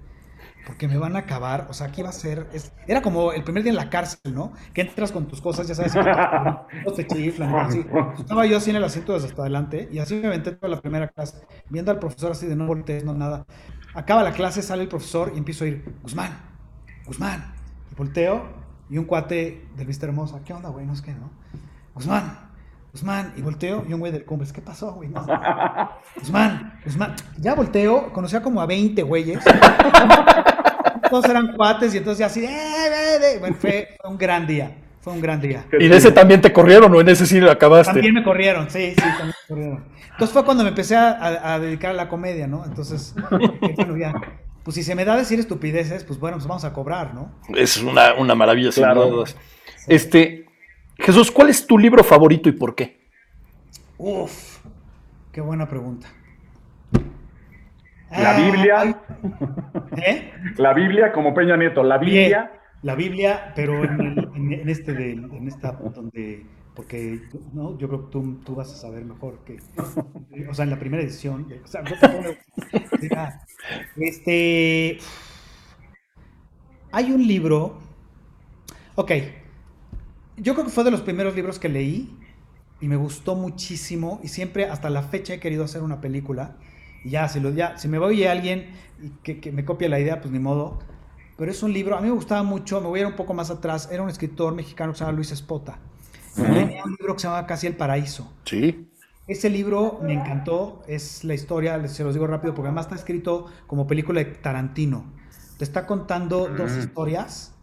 Porque me van a acabar, o sea, aquí va a ser, era como el primer día en la cárcel, ¿no? Que entras con tus cosas, ya sabes, no te chiflan, así. Estaba yo así en el asiento desde hasta adelante y así me aventé toda la primera clase, viendo al profesor así de no voltees, no nada. Acaba la clase, sale el profesor y empiezo a ir, Guzmán, Guzmán, y volteo y un cuate del Vista Hermosa, ¿qué onda, güey? No es que, ¿no? Guzmán, Guzmán, y volteo, y un güey del Cumbres, ¿qué pasó, güey? Guzmán, Guzmán, ya volteo, conocía como a 20 güeyes. Todos eran cuates y entonces ya así, eh, eh, bueno, fue, un gran día, fue un gran día. ¿Y de ese también te corrieron o en ese sí lo acabaste? También me corrieron, sí, sí, también me corrieron. Entonces fue cuando me empecé a, dedicar a la comedia, ¿no? Entonces, bueno, ya, pues si se me da decir estupideces, pues bueno, pues vamos a cobrar, ¿no? Es una, una maravilla, claro. Este, Jesús, ¿cuál es tu libro favorito y por qué? Uf, qué buena pregunta. La Biblia. ¿Eh? La Biblia, como Peña Nieto, la Biblia. la Biblia, pero en, este de, en esta donde, porque no, yo creo que tú, tú, vas a saber mejor que, o sea, en la primera edición, o sea, este, hay un libro, ok, yo creo que fue de los primeros libros que leí y me gustó muchísimo y siempre hasta la fecha he querido hacer una película. Y ya, si, lo, ya, si me voy a alguien que, que, me copia la idea, pues ni modo. Pero es un libro, a mí me gustaba mucho, me voy a ir un poco más atrás, era un escritor mexicano que se llama Luis Espota. Tenía un libro que se llama Casi el Paraíso. Sí. Ese libro me encantó, es la historia, se los digo rápido, porque además está escrito como película de Tarantino. Te está contando dos historias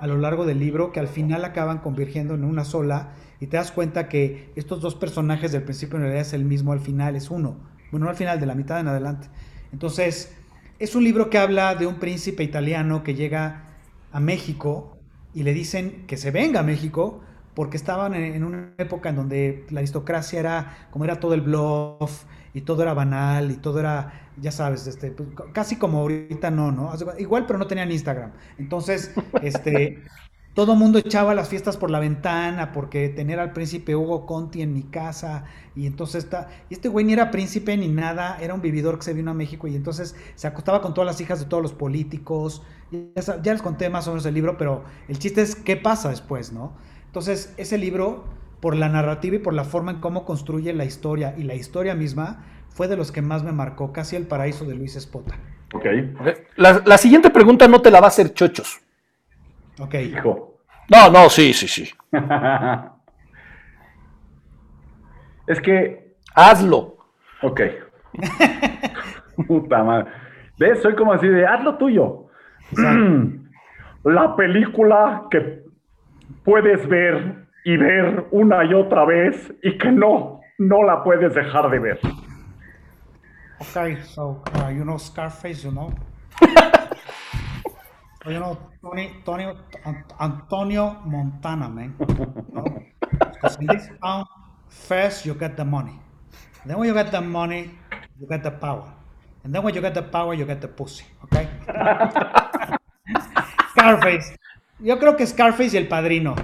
a lo largo del libro que al final acaban convirtiendo en una sola y te das cuenta que estos dos personajes del principio en realidad es el mismo al final, es uno. Bueno, no al final, de la mitad en adelante. Entonces, es un libro que habla de un príncipe italiano que llega a México y le dicen que se venga a México porque estaban en, una época en donde la aristocracia era como era todo el bluff y todo era banal y todo era, ya sabes, este, pues, casi como ahorita no, ¿no? Igual, pero no tenían Instagram. Entonces, este, todo mundo echaba las fiestas por la ventana porque tener al príncipe Hugo Conti en mi casa y entonces está, y este güey ni era príncipe ni nada, era un vividor que se vino a México y entonces se acostaba con todas las hijas de todos los políticos. Ya, ya les conté más o menos el libro, pero el chiste es qué pasa después, ¿no? Entonces, ese libro, por la narrativa y por la forma en cómo construye la historia y la historia misma, fue de los que más me marcó, casi el paraíso de Luis Espota. Ok. La, siguiente pregunta no te la va a hacer Chochos. Ok. Hijo. No, no, sí, sí, sí. es que. Hazlo. Ok. Puta madre. ¿Ves? Soy como así de, hazlo tuyo. La película que puedes ver y ver una y otra vez y que no, no la puedes dejar de ver. Okay, so uh, you know Scarface, you know. you know Tony, Tony, Antonio Montana, man. Because in this town, first you get the money. Then when you get the money, you get the power. And then when you get the power, you get the pussy, okay? Scarface. Yo creo que Scarface y El Padrino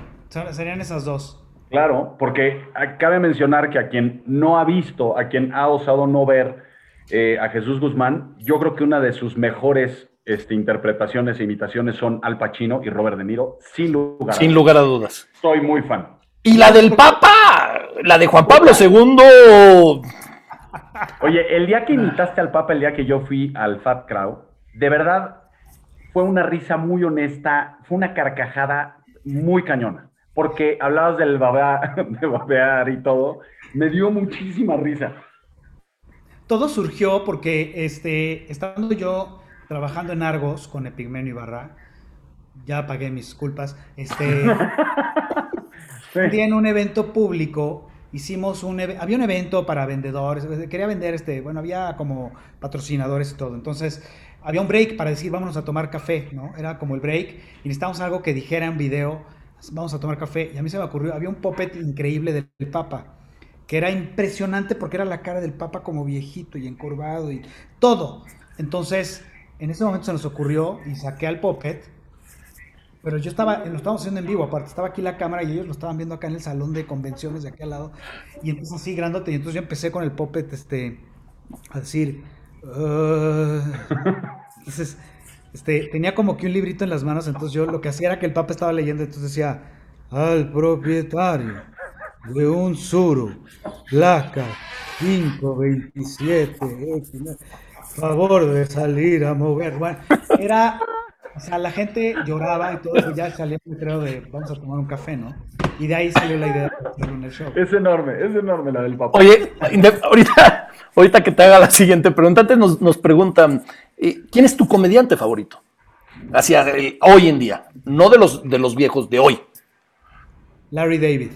serían esas dos. Claro, porque cabe mencionar que a quien no ha visto, a quien ha osado no ver eh, a Jesús Guzmán, yo creo que una de sus mejores este, interpretaciones e imitaciones son Al Pacino y Robert De Niro, sin lugar, sin lugar a dudas. Soy muy fan. Y la del Papa, la de Juan Pablo II. Oye, el día que imitaste al Papa, el día que yo fui al Fat Crowd, de verdad fue una risa muy honesta, fue una carcajada muy cañona, porque hablabas del de babear y todo, me dio muchísima risa. Todo surgió porque este, estando yo trabajando en Argos con Epigmenio Ibarra, ya pagué mis culpas, este, en un evento público hicimos un había un evento para vendedores, quería vender este, bueno, había como patrocinadores y todo. Entonces, había un break para decir, vámonos a tomar café, ¿no? Era como el break y necesitábamos algo que dijera en video, vamos a tomar café. Y a mí se me ocurrió, había un puppet increíble del Papa, que era impresionante porque era la cara del Papa como viejito y encorvado y todo. Entonces, en ese momento se nos ocurrió y saqué al puppet, pero yo estaba, lo estábamos haciendo en vivo, aparte, estaba aquí la cámara y ellos lo estaban viendo acá en el salón de convenciones de aquí al lado. Y entonces así, grandote, y entonces yo empecé con el puppet este, a decir entonces, este, tenía como que un librito en las manos, entonces yo lo que hacía era que el Papa estaba leyendo, entonces decía, al propietario de un suru, placa 527, favor de salir a mover. Bueno, era, o sea, la gente lloraba y todo eso, ya salía el creo de vamos a tomar un café, ¿no? Y de ahí salió la idea de hacerlo en el show. Es enorme, es enorme la del papá. Oye, ahorita, ahorita que te haga la siguiente pregunta, antes nos, nos preguntan, eh, ¿quién es tu comediante favorito? Hacia el- hoy en día, no de los, de los viejos, de hoy. Larry David.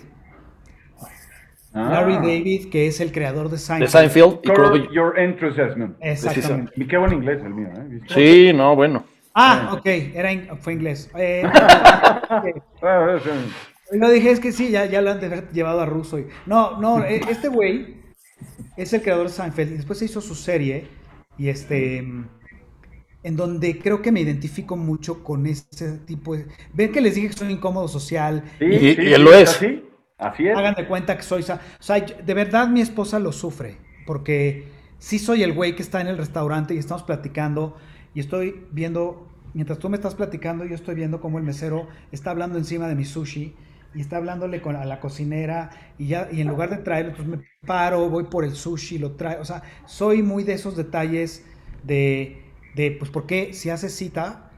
Ah. Larry David, que es el creador de De Seinfeld. Seinfeld y Curb your enthusiasm. Exactamente. Y qué buen inglés el mío, ¿eh? ¿Viste? Sí, no, bueno. Ah, ok, era in- fue inglés. Eh. Ah. Lo dije, es que sí, ya, ya lo han de haber llevado a ruso. y- No, no, e- este güey es el creador de Seinfeld y después se hizo su serie y este en donde creo que me identifico mucho con ese tipo de... Ven que les dije que soy incómodo social, Sí, Y- sí, y él sí, lo es. Así, así es. hagan de cuenta que soy... O sea, de verdad mi esposa lo sufre, porque sí soy el güey que está en el restaurante y estamos platicando y estoy viendo, mientras tú me estás platicando, yo estoy viendo cómo el mesero está hablando encima de mi sushi y está hablándole con, a la cocinera y ya y en lugar de traerlo, pues me paro, voy por el sushi, lo traigo, o sea, soy muy de esos detalles de, de pues, ¿por qué si haces cita?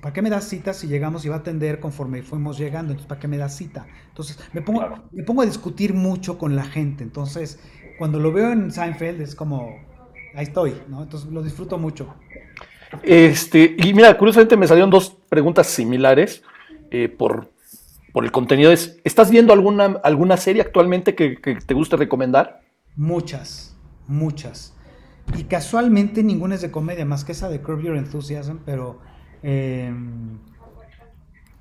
¿Para qué me das cita si llegamos y va a atender conforme fuimos llegando? Entonces, ¿para qué me das cita? Entonces, me pongo, Claro. me pongo a discutir mucho con la gente. Entonces, cuando lo veo en Seinfeld es como, ahí estoy, ¿no? Entonces, lo disfruto mucho. Este, y mira, curiosamente me salieron dos preguntas similares eh, por, por el contenido. Es, ¿Estás viendo alguna, alguna serie actualmente que, que te guste recomendar? Muchas, muchas. Y casualmente ninguna es de comedia, más que esa de Curb Your Enthusiasm, pero eh,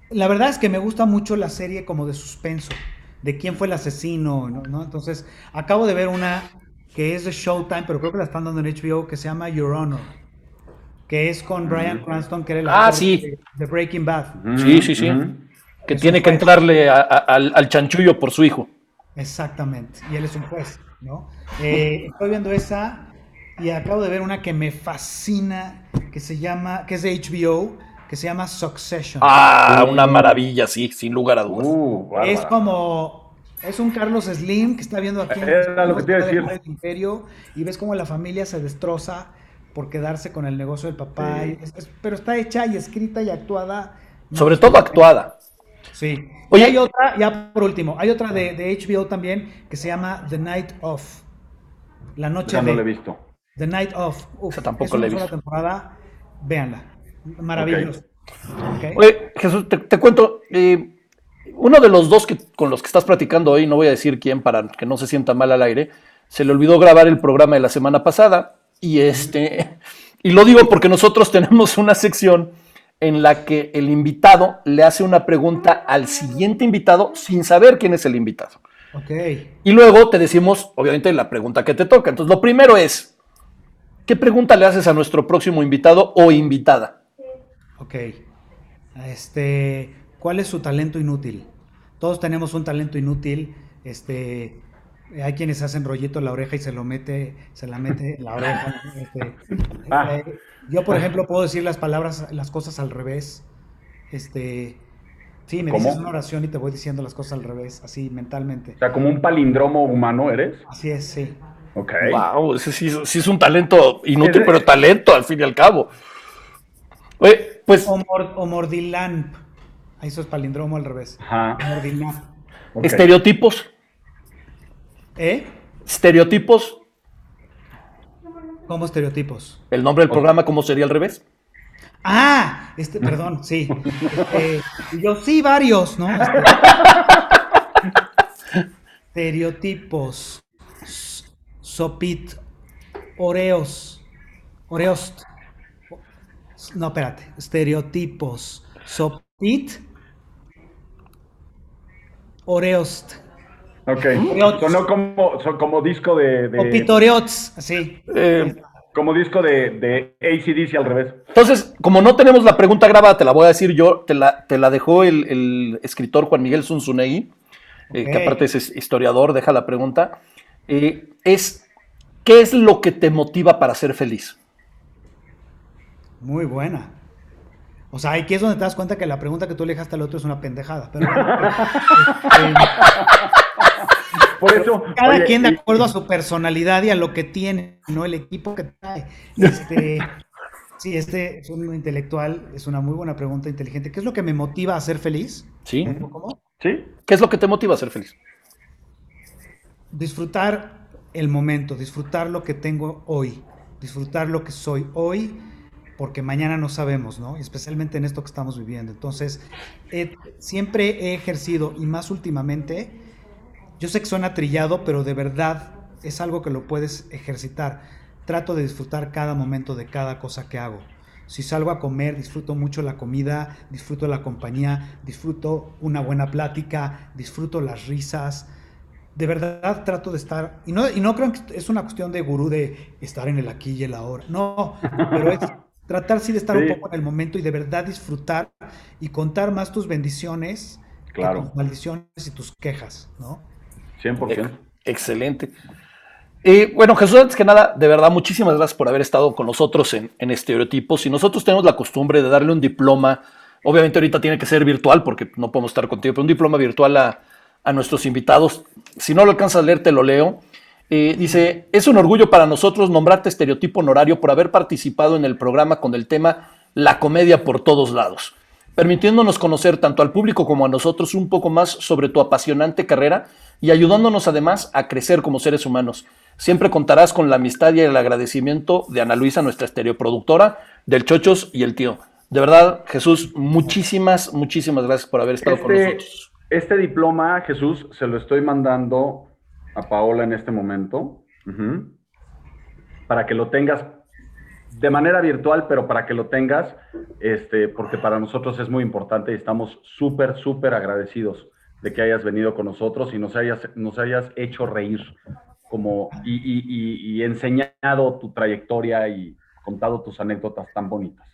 la verdad es que me gusta mucho la serie como de suspenso, de quién fue el asesino, ¿no? ¿no? Entonces, acabo de ver una que es de Showtime, pero creo que la están dando en HBO, que se llama Your Honor, que es con Brian Cranston, que era el Ah, actor sí. de, de Breaking Bad. Ujú, Sí, sí, sí. ujú. Que Es tiene que entrarle a- a- al, al chanchullo por su hijo. Exactamente, y él es un juez, ¿no? Eh, estoy viendo esa y acabo de ver una que me fascina, que se llama, que es de HBO, que se llama Succession. Ah, una maravilla, sí, sin lugar a dudas. Uh, es como, es un Carlos Slim que está viendo aquí en Era lo que te iba a decir. el imperio y ves cómo la familia se destroza por quedarse con el negocio del papá, Sí. y es- es- pero está hecha y escrita y actuada. Sobre todo actuada. Sí. Oye- y hay otra, ya por último, hay otra de, de HBO también que se llama The Night Of. La noche Esa no de la he visto. The Night Of. Uf, Esa tampoco es una la he visto. temporada. Véanla. Maravilloso. Oye, Jesús, te, te cuento, eh, uno de los dos que, con los que estás platicando hoy, no voy a decir quién para que no se sienta mal al aire, se le olvidó grabar el programa de la semana pasada y este, y lo digo porque nosotros tenemos una sección en la que el invitado le hace una pregunta al siguiente invitado sin saber quién es el invitado. Ok. Y luego te decimos, obviamente, la pregunta que te toca. Entonces, lo primero es, ¿qué pregunta le haces a nuestro próximo invitado o invitada? Ok. Este, ¿cuál es su talento inútil? Todos tenemos un talento inútil. Este, hay quienes hacen rollito en la oreja y se lo mete, se la mete en la oreja. este, Ah. eh, yo, por ejemplo, puedo decir las palabras, las cosas al revés. Este, sí, me ¿Cómo? dices una oración y te voy diciendo las cosas al revés, así mentalmente. O sea, como un palindromo humano eres. Así es, sí. Ok. Wow, ese sí, sí es un talento inútil, pero talento al fin y al cabo. Oye, pues O, mor- o mordilamp. Ahí eso es palindromo al revés. Ajá. Mordilamp. estereotipos, ¿Eh? estereotipos, Como estereotipos. el nombre del programa, ¿cómo sería al revés? Ah, este, perdón, sí. Este, y yo sí, varios, ¿no? Este, estereotipos. Sopit. Oreos. Oreos. No, espérate. Estereotipos. Sopit. Oreos. Ok. Oreots. Sonó como, son como disco de. de- O pitoreots. Sí. Eh, como disco de, de ACDC al revés. entonces, como no tenemos la pregunta grabada, te la voy a decir yo, te la, te la dejó el, el escritor Juan Miguel Zunzunegui, eh, que aparte es historiador, deja la pregunta. Eh, es, ¿qué es lo que te motiva para ser feliz? Muy buena. O sea, aquí es donde te das cuenta que la pregunta que tú le dejaste al otro es una pendejada. Pero Por eso, cada quien de acuerdo a su personalidad y a lo que tiene, no el equipo que trae. Este, sí, este es un intelectual, es una muy buena pregunta inteligente. ¿Qué es lo que me motiva a ser feliz? Sí. ¿Cómo? Sí. ¿Qué es lo que te motiva a ser feliz? Disfrutar el momento, disfrutar lo que tengo hoy, disfrutar lo que soy hoy, porque mañana no sabemos, ¿no? Especialmente en esto que estamos viviendo. Entonces, siempre he ejercido, y más últimamente, yo sé que suena trillado, pero de verdad es algo que lo puedes ejercitar. Trato de disfrutar cada momento de cada cosa que hago. Si salgo a comer, disfruto mucho la comida, disfruto la compañía, disfruto una buena plática, disfruto las risas. De verdad trato de estar, y no, y no creo que es una cuestión de gurú de estar en el aquí y el ahora. No, pero es tratar sí de estar un poco en el momento y de verdad disfrutar y contar más tus bendiciones claro. tus maldiciones y tus quejas, ¿no? 100%. Excelente. Eh, bueno, Jesús, antes que nada, de verdad, muchísimas gracias por haber estado con nosotros en, Estereotipos. Y nosotros tenemos la costumbre de darle un diploma, obviamente ahorita tiene que ser virtual porque no podemos estar contigo, pero un diploma virtual a, nuestros invitados. Si no lo alcanzas a leer, te lo leo. Eh, dice, es un orgullo para nosotros nombrarte estereotipo honorario por haber participado en el programa con el tema La comedia por todos lados permitiéndonos conocer tanto al público como a nosotros un poco más sobre tu apasionante carrera y ayudándonos además a crecer como seres humanos. Siempre contarás con la amistad y el agradecimiento de Ana Luisa, nuestra estereoproductora, del Chochos y el tío. De verdad, Jesús, muchísimas, muchísimas gracias por haber estado con este, nosotros. Este diploma, Jesús, se lo estoy mandando a Paola en este momento, para que lo tengas de manera virtual, pero para que lo tengas, este, porque para nosotros es muy importante y estamos súper, súper agradecidos de que hayas venido con nosotros y nos hayas, nos hayas hecho reír como, y, enseñado tu trayectoria y contado tus anécdotas tan bonitas.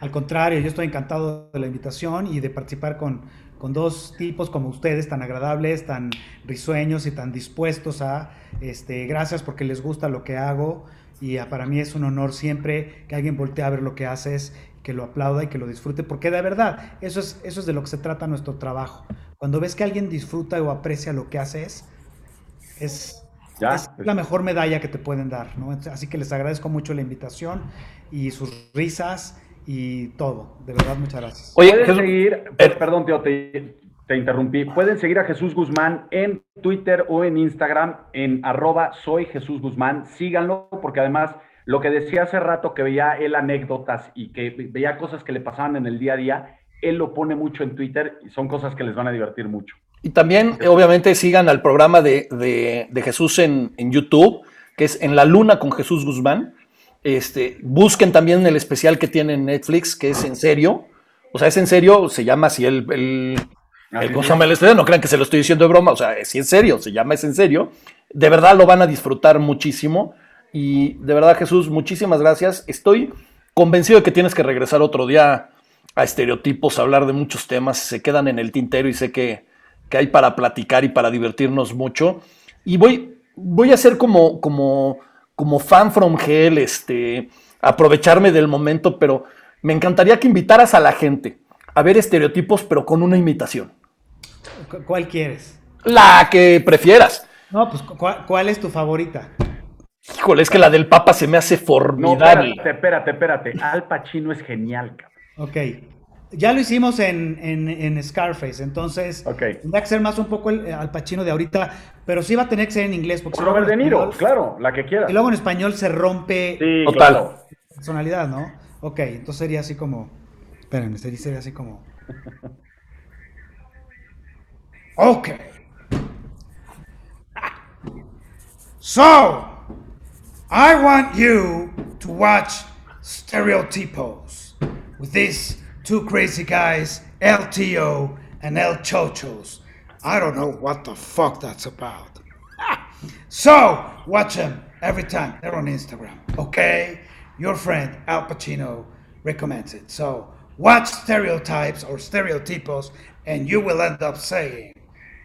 Al contrario, yo estoy encantado de la invitación y de participar con, con dos tipos como ustedes, tan agradables, tan risueños y tan dispuestos a, este, gracias porque les gusta lo que hago y para mí es un honor siempre que alguien voltee a ver lo que haces, que lo aplauda y que lo disfrute, porque de verdad, eso es, eso es de lo que se trata nuestro trabajo. Cuando ves que alguien disfruta o aprecia lo que haces, es, es la mejor medalla que te pueden dar. ¿no? Así que les agradezco mucho la invitación y sus risas y todo. De verdad, muchas gracias. Oye, seguir, eh, perdón, tío, te, te interrumpí. Pueden seguir a Jesús Guzmán en Twitter o en Instagram en arroba soy Jesús Guzmán. Síganlo porque además lo que decía hace rato que veía él anécdotas y que veía cosas que le pasaban en el día a día, él lo pone mucho en Twitter y son cosas que les van a divertir mucho. Y también, obviamente, sigan al programa de, Jesús en, en, YouTube, que es En la Luna con Jesús Guzmán. Este, busquen también el especial que tiene en Netflix, que es en serio. O sea, es en serio, se llama así el, el el el no crean que se lo estoy diciendo de broma, o sea, es en serio, se llama es en serio. De verdad lo van a disfrutar muchísimo. Y de verdad, Jesús, muchísimas gracias. Estoy convencido de que tienes que regresar otro día a estereotipos, a hablar de muchos temas, se quedan en el tintero y sé que, hay para platicar y para divertirnos mucho. Y voy, voy a ser como, como, como fan from hell, este, aprovecharme del momento, pero me encantaría que invitaras a la gente a ver estereotipos, pero con una imitación. ¿Cuál quieres? La que prefieras. No, pues ¿cuál, es tu favorita? Híjole, es que la del Papa se me hace formidable. No, espérate, espérate, espérate. Al Pacino es genial, cabrón. Ok. Ya lo hicimos en, en, Scarface, entonces okay. tendría que ser más un poco el, Al Pacino de ahorita, pero sí va a tener que ser en inglés. Porque Robert De Niro, claro, la que quieras. Y luego en español se rompe sí, Total. personalidad, ¿no? Ok, entonces sería así como. Espérenme, sería así como. Okay. So, I want you to watch Stereotypos with these two crazy guys, LTO and El Chochos. I don't know what the fuck that's about. so, watch them every time. They're on Instagram, okay? Your friend Al Pacino recommends it. So, watch stereotypes or stereotypos, and you will end up saying,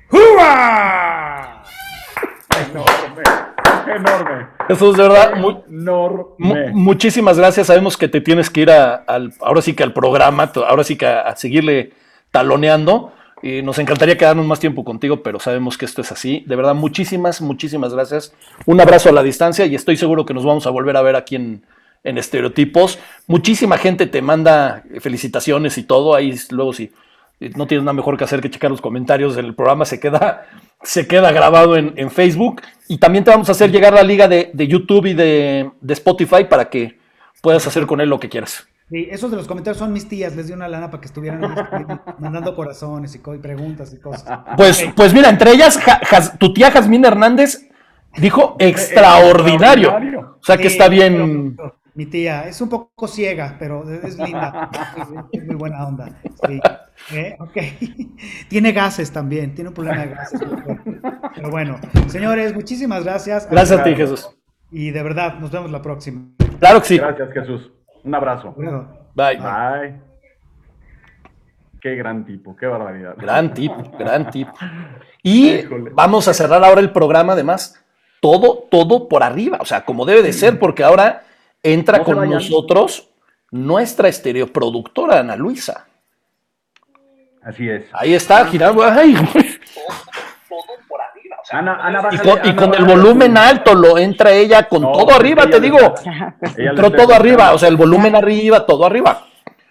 ¡Hurra! Enorme. Jesús, de verdad, mu- Enorme. mu- muchísimas gracias. Sabemos que te tienes que ir a- al, ahora sí que al programa, ahora sí que a, a seguirle taloneando. Y nos encantaría quedarnos más tiempo contigo, pero sabemos que esto es así. De verdad, muchísimas, muchísimas gracias. Un abrazo a la distancia y estoy seguro que nos vamos a volver a ver aquí en, en Estereotipos. Muchísima gente te manda felicitaciones y todo. Ahí luego si no tienes nada mejor que hacer que checar los comentarios del programa, se queda, se queda grabado en, en Facebook. Y también te vamos a hacer llegar la liga de, de YouTube y de, de Spotify para que puedas hacer con él lo que quieras. Sí, esos de los comentarios son mis tías, les di una lana para que estuvieran escribiendo, mandando corazones y, y preguntas y cosas. Pues, pues mira, entre ellas, Ja- tu tía Jazmín Hernández dijo extraordinario. O sea que está bien. Mi tía es un poco ciega, pero es linda. Es muy buena onda. Sí. ¿Eh? Ok. Tiene gases también, tiene un problema de gases. Pero bueno, señores, muchísimas gracias. Gracias a ti, Jesús. Y de verdad, nos vemos la próxima. Claro que sí. Gracias, Jesús. Un abrazo. Bueno, Bye. Bye. Qué gran tipo, qué barbaridad. Gran tip, gran tip. Y Híjole. vamos a cerrar ahora el programa, además, todo, todo por arriba, o sea, como debe de ser, porque ahora entra No con nosotros nuestra estereoproductora, Ana Luisa. Así es. Ahí está, girando. Ay, Ana, Ana, y con, y Ana, con el volumen alto lo entra ella con No, todo arriba, te digo. le Entró todo arriba, o sea, el volumen arriba, todo arriba.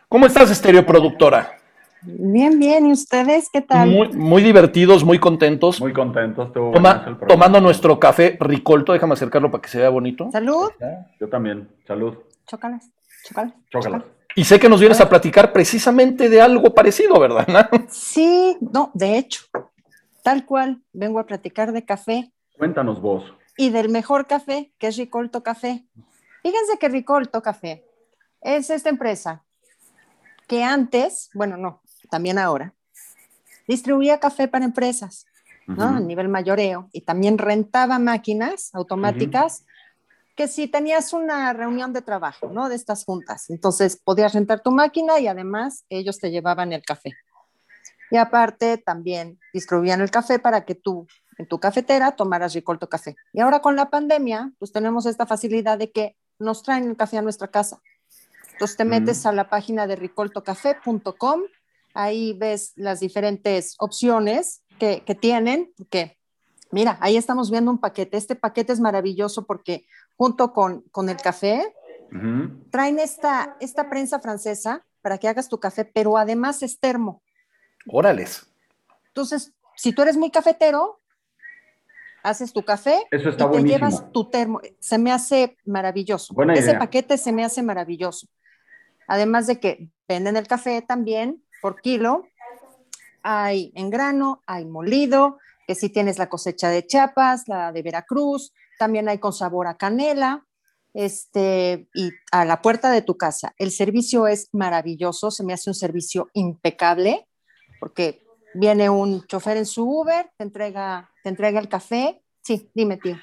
¿Cómo estás, estereoproductora? Bien, bien. ¿Y ustedes qué tal? Muy, muy divertidos, muy contentos. Muy contentos. estuvo Toma- tomando nuestro café ricolto, déjame acercarlo para que se vea bonito. Salud. Yo también. Salud. Chócalas. Chócalas. Chócalas. Y sé que nos vienes a platicar precisamente de algo parecido, ¿verdad? Sí, no, de hecho, tal cual, vengo a platicar de café Cuéntanos vos. y del mejor café, que es Ricolto Café. Fíjense que Ricolto Café es esta empresa que antes, bueno, no, también ahora, distribuía café para empresas, ¿no? A nivel mayoreo y también rentaba máquinas automáticas que si tenías una reunión de trabajo, ¿no? De estas juntas, entonces podías rentar tu máquina y además ellos te llevaban el café. Y aparte también distribuían el café para que tú en tu cafetera tomaras Ricolto Café. Y ahora con la pandemia, pues tenemos esta facilidad de que nos traen el café a nuestra casa. Entonces te Mm. metes a la página de ricoltocafé.com, ahí ves las diferentes opciones que, que tienen, que mira, ahí estamos viendo un paquete. Este paquete es maravilloso porque junto con, con el café traen esta, esta prensa francesa para que hagas tu café, pero además es termo. Órales. Entonces, si tú eres muy cafetero, haces tu café Eso está y te buenísimo. llevas tu termo. Se me hace maravilloso. Buena Ese idea. paquete se me hace maravilloso. Además de que venden el café también por kilo. Hay en grano, hay molido, que si tienes la cosecha de Chiapas, la de Veracruz, también hay con sabor a canela, este, y a la puerta de tu casa. El servicio es maravilloso, se me hace un servicio impecable, porque viene un chofer en su Uber, te entrega, te entrega el café. Sí, dime, tío.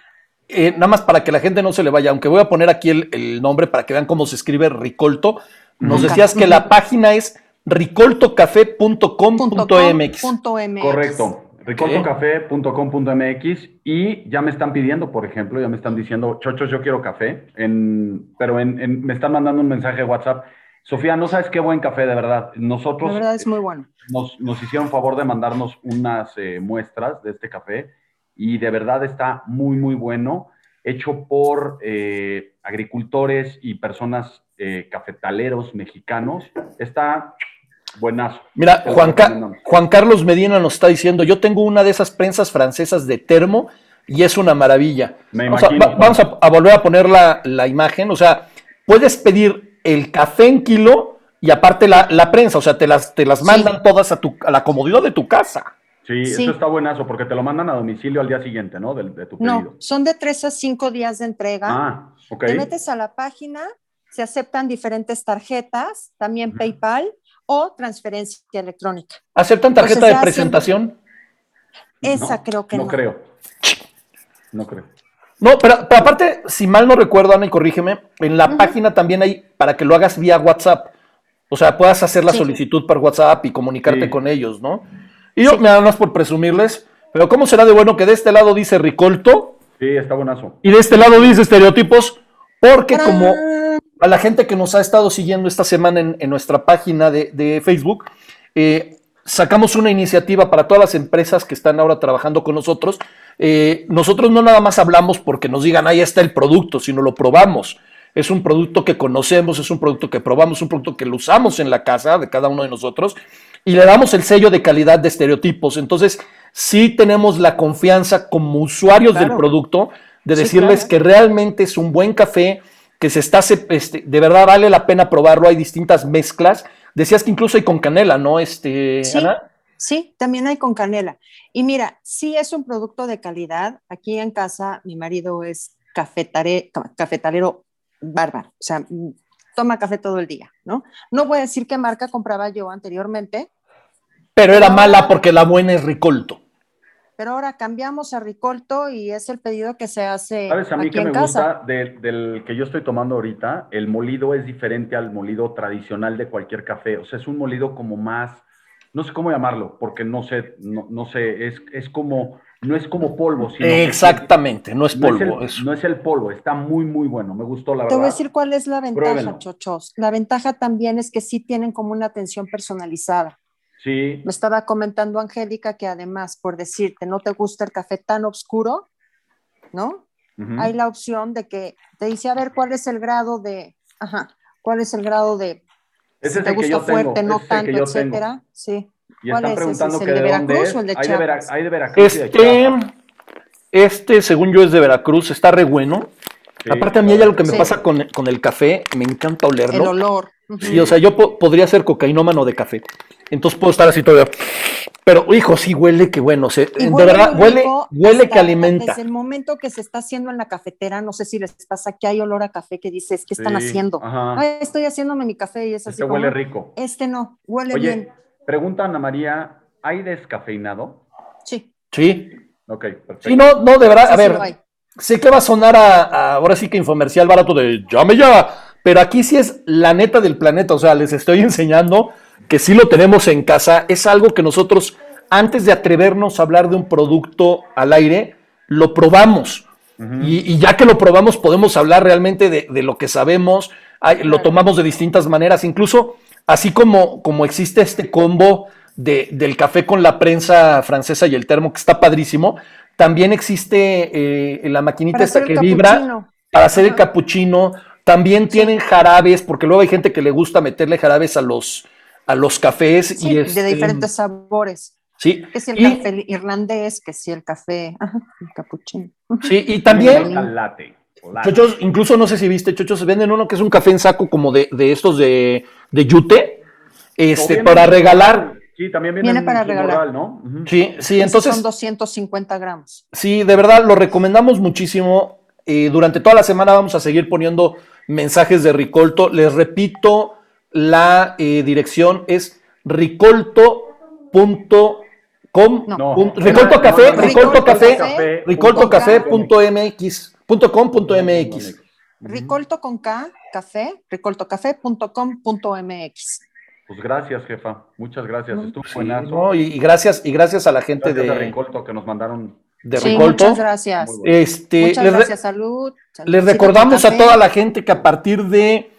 Eh, nada más para que la gente no se le vaya, aunque voy a poner aquí el, el nombre para que vean cómo se escribe Ricolto. Nos decías que la página es ricoltocafé.com.mx. Punto com, punto MX. Correcto. ricoltocafé.com.mx y ya me están pidiendo, por ejemplo, ya me están diciendo, chochos, yo quiero café, en, pero en, en- me están mandando un mensaje de WhatsApp. Sofía, no sabes qué buen café, de verdad. Nosotros La verdad es muy bueno. nos, nos hicieron favor de mandarnos unas eh, muestras de este café y de verdad está muy, muy bueno, hecho por eh, agricultores y personas eh, cafetaleros mexicanos. Está buenazo. Mira, Juan, Ca- recomendamos. Juan Carlos Medina nos está diciendo, yo tengo una de esas prensas francesas de termo y es una maravilla. Me Vamos, a, imagino, va- vamos a- a volver a poner la, la imagen, o sea, puedes pedir el café en kilo y aparte la, la prensa, o sea, te las, te las Sí. mandan todas a, tu, a la comodidad de tu casa. Sí, Sí. eso está buenazo porque te lo mandan a domicilio al día siguiente, ¿no? De, de tu pedido. No, son de tres a cinco días de entrega. Ah, ok. Te metes a la página, se aceptan diferentes tarjetas, también. PayPal o transferencia electrónica. ¿Aceptan tarjeta Entonces, de presentación? Esa No, creo que no. No creo. No creo. No, pero, pero aparte, si mal no recuerdo, Ana, y corrígeme, en la página también hay para que lo hagas vía WhatsApp. O sea, puedas hacer la Sí. solicitud por WhatsApp y comunicarte Sí. con ellos, ¿no? Y yo, Sí. me nada más por presumirles, pero ¿cómo será de bueno que de este lado dice Ricolto Sí, está buenazo. Y de este lado dice estereotipos, porque como a la gente que nos ha estado siguiendo esta semana en, nuestra página de, Facebook, eh, sacamos una iniciativa para todas las empresas que están ahora trabajando con nosotros. Eh, nosotros no nada más hablamos porque nos digan, ahí está el producto, sino lo probamos. Es un producto que conocemos, es un producto que probamos, es un producto que lo usamos en la casa de cada uno de nosotros y le damos el sello de calidad de estereotipos. Entonces, sí tenemos la confianza como usuarios del producto de decirles que realmente es un buen café, que se está, este, de verdad vale la pena probarlo, hay distintas mezclas. Decías que incluso hay con canela, ¿no, este, sí, Sí, también hay con canela. Y mira, sí es un producto de calidad. Aquí en casa mi marido es cafetalero bárbaro, o sea, mm, toma café todo el día, ¿no? No voy a decir qué marca compraba yo anteriormente. Pero era mala porque la buena es Ricolto. Pero ahora cambiamos a Ricolto y es el pedido que se hace. ¿Sabes a mí que me gusta del que yo estoy tomando ahorita? El molido es diferente al molido tradicional de cualquier café. O sea, es un molido como más, no sé cómo llamarlo, porque no sé, no, sé, es, es como no es como polvo. Sino Exactamente, no es polvo. No es, el, polvo, está muy, muy bueno, me gustó la verdad. Te voy a decir cuál es la ventaja, chochos. La ventaja también es que sí tienen como una atención personalizada. Sí. Me estaba comentando Angélica que además, por decirte, no te gusta el café tan oscuro, ¿no? Hay la opción de que te dice, a ver, ¿cuál es el grado de, ajá, cuál es el grado de, si te gusta fuerte, no tanto, etcétera? Sí. Y están preguntando que de, Veracruz o el de hay, Chiapas? hay de Veracruz. Este, este, según yo, es de Veracruz, está re bueno. Aparte, a mí hay algo que me pasa con, el café, me encanta olerlo. El olor. Sí, o sea, yo podría ser cocainómano de café. Entonces puedo estar así todavía. Pero, hijo, sí huele que bueno, se, de verdad, huele, huele que alimenta. Desde el momento que se está haciendo en la cafetera, no sé si les pasa que hay olor a café que dices, ¿qué están haciendo? estoy haciéndome mi café y es así. Este huele rico. Este no, huele bien. Pregunta Ana María, ¿hay descafeinado? Sí. Sí. Ok, perfecto. Sí, no, no, de verdad, a ver, sé que va a sonar a, ahora sí que infomercial barato de llame ya, pero aquí sí es la neta del planeta, o sea, les estoy enseñando que sí lo tenemos en casa, es algo que nosotros, antes de atrevernos a hablar de un producto al aire, lo probamos. y, ya que lo probamos, podemos hablar realmente de, lo que sabemos, lo tomamos de distintas maneras, incluso Así como, como existe este combo de, del café con la prensa francesa y el termo, que está padrísimo, también existe eh, la maquinita esta que vibra para hacer el capuchino. También tienen jarabes, porque luego hay gente que le gusta meterle jarabes a los, a los cafés. y de este, diferentes sabores. Sí. Que si el café irlandés, que si el café, el capuchino. Sí, y también... Chochos, incluso no sé si viste, Chochos, venden uno que es un café en saco como de, de estos de, de yute, este, para regalar. Sí, también viene, para regalar, ¿no? Sí, sí, entonces. Son 250 gramos. Sí, de verdad, lo recomendamos muchísimo. Eh, durante toda la semana vamos a seguir poniendo mensajes de Ricolto. Les repito, la eh, dirección es ricolto.com. No, ricolto café, ricolto café, ricolto café.mx. .com.mx. Ricolto con K, café, ricoltocafé.com.mx. Pues gracias, jefa. Muchas gracias. Estuvo buenazo. y, gracias, y gracias a la gente de, Ricolto que nos mandaron. De Ricolto. Muchas gracias. Este, muchas gracias, salud. Les recordamos a toda la gente que a partir de,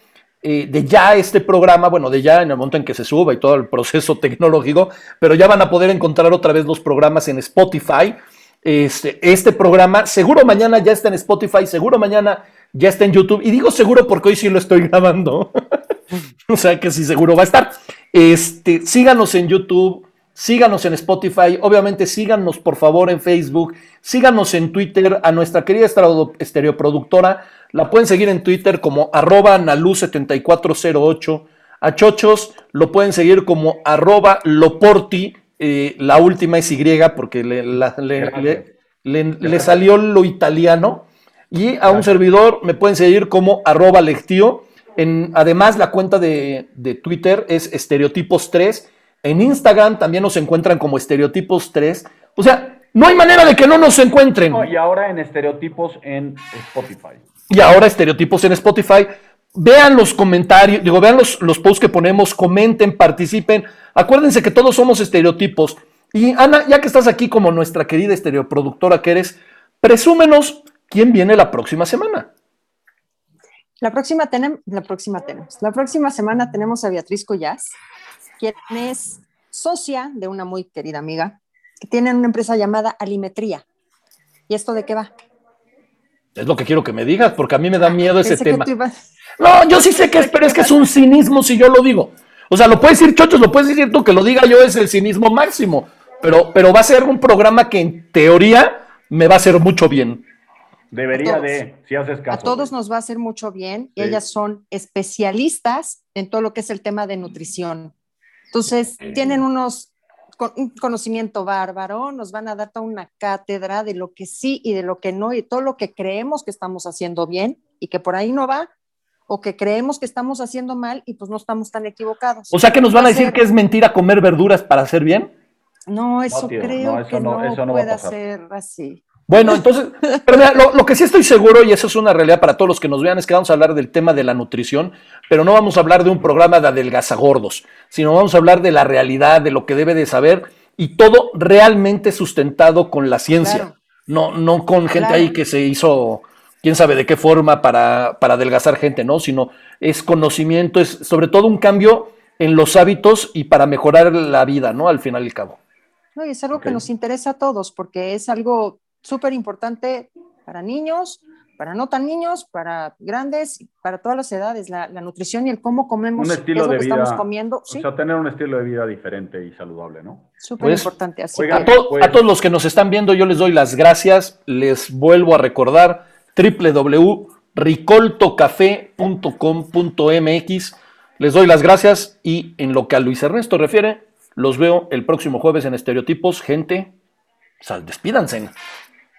eh, de ya este programa, bueno, de ya en el momento en que se suba y todo el proceso tecnológico, pero ya van a poder encontrar otra vez los programas en Spotify este, este programa. Seguro mañana ya está en Spotify, seguro mañana ya está en YouTube. Y digo seguro porque hoy sí lo estoy grabando. o sea que sí, seguro va a estar. Este, síganos en YouTube, síganos en Spotify, obviamente síganos por favor en Facebook, síganos en Twitter a nuestra querida estereoproductora. La pueden seguir en Twitter como arroba nalu7408. A Chochos lo pueden seguir como arroba loporti eh, la última es Y porque le, le, salió lo italiano. Y a un servidor me pueden seguir como arroba lectio. En, además, la cuenta de, Twitter es estereotipos3. En Instagram también nos encuentran como estereotipos3. O sea, no hay manera de que no nos encuentren. y ahora en estereotipos en Spotify. Y ahora estereotipos en Spotify. Vean los comentarios, digo, vean los, los posts que ponemos, comenten, participen. Acuérdense que todos somos estereotipos. Y Ana, ya que estás aquí como nuestra querida estereoproductora que eres, presúmenos ¿quién viene la próxima semana? La próxima, tenemos, la próxima tenemos. La próxima semana tenemos a Beatriz Collas, quien es socia de una muy querida amiga, que tiene una empresa llamada Alimetría. ¿Y esto de qué va? Es lo que quiero que me digas, porque a mí me da miedo ese Pensé tema. ibas- No, yo sí sé que es, pero es que es un cinismo si yo lo digo. O sea, lo puedes decir chochos, lo puedes decir tú, que lo diga yo es el cinismo máximo. Pero, pero va a ser un programa que en teoría me va a hacer mucho bien. Debería todos. de, si haces caso. A todos nos va a hacer mucho bien y Sí. ellas son especialistas en todo lo que es el tema de nutrición. Entonces, tienen unos con- un conocimiento bárbaro, nos van a dar toda una cátedra de lo que sí y de lo que no y todo lo que creemos que estamos haciendo bien y que por ahí no va o que creemos que estamos haciendo mal y pues no estamos tan equivocados. O sea que nos van a Va a decir ser- que es mentira comer verduras para hacer bien. No, eso tío, creo no, eso que no- no, eso pasar. ser así. Bueno, entonces, pero mira, lo, lo que sí estoy seguro, y eso es una realidad para todos los que nos vean, es que vamos a hablar del tema de la nutrición, pero no vamos a hablar de un programa de adelgazagordos, sino vamos a hablar de la realidad, de lo que debe de saber, y todo realmente sustentado con la ciencia. Claro. No, no con gente Claro. ahí que se hizo, quién sabe de qué forma para, para adelgazar gente, ¿no? Sino es conocimiento, es sobre todo un cambio en los hábitos y para mejorar la vida, ¿no? Al final y al cabo. No, y es algo que nos interesa a todos porque es algo súper importante para niños, para no tan niños, para grandes, para todas las edades, la, la nutrición y el cómo comemos, Un qué es lo de que vida. estamos comiendo, sí, O sea, tener un estilo de vida diferente y saludable, ¿no? súper pues, importante. Así A, to- Pues- a todos los que nos están viendo, yo les doy las gracias. Les vuelvo a recordar www.ricoltocafé.com.mx. Les doy las gracias y en lo que a Luis Ernesto refiere, los veo el próximo jueves en Estereotipos. Gente, sal, despídanse.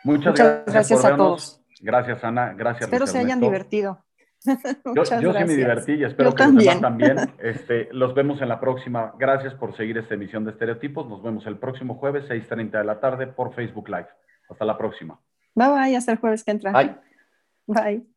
Muchas, Muchas gracias por a vernos. todos. Gracias, Ana. Gracias. espero se hayan divertido. Yo, yo sí me divertí y espero Yo que los demás también. también. Este, los vemos en la próxima. Gracias por seguir esta emisión de Estereotipos. Nos vemos el próximo jueves, 6.30 de la tarde, por Facebook Live. Hasta la próxima. Bye bye, hasta el jueves que entra. Bye. Bye.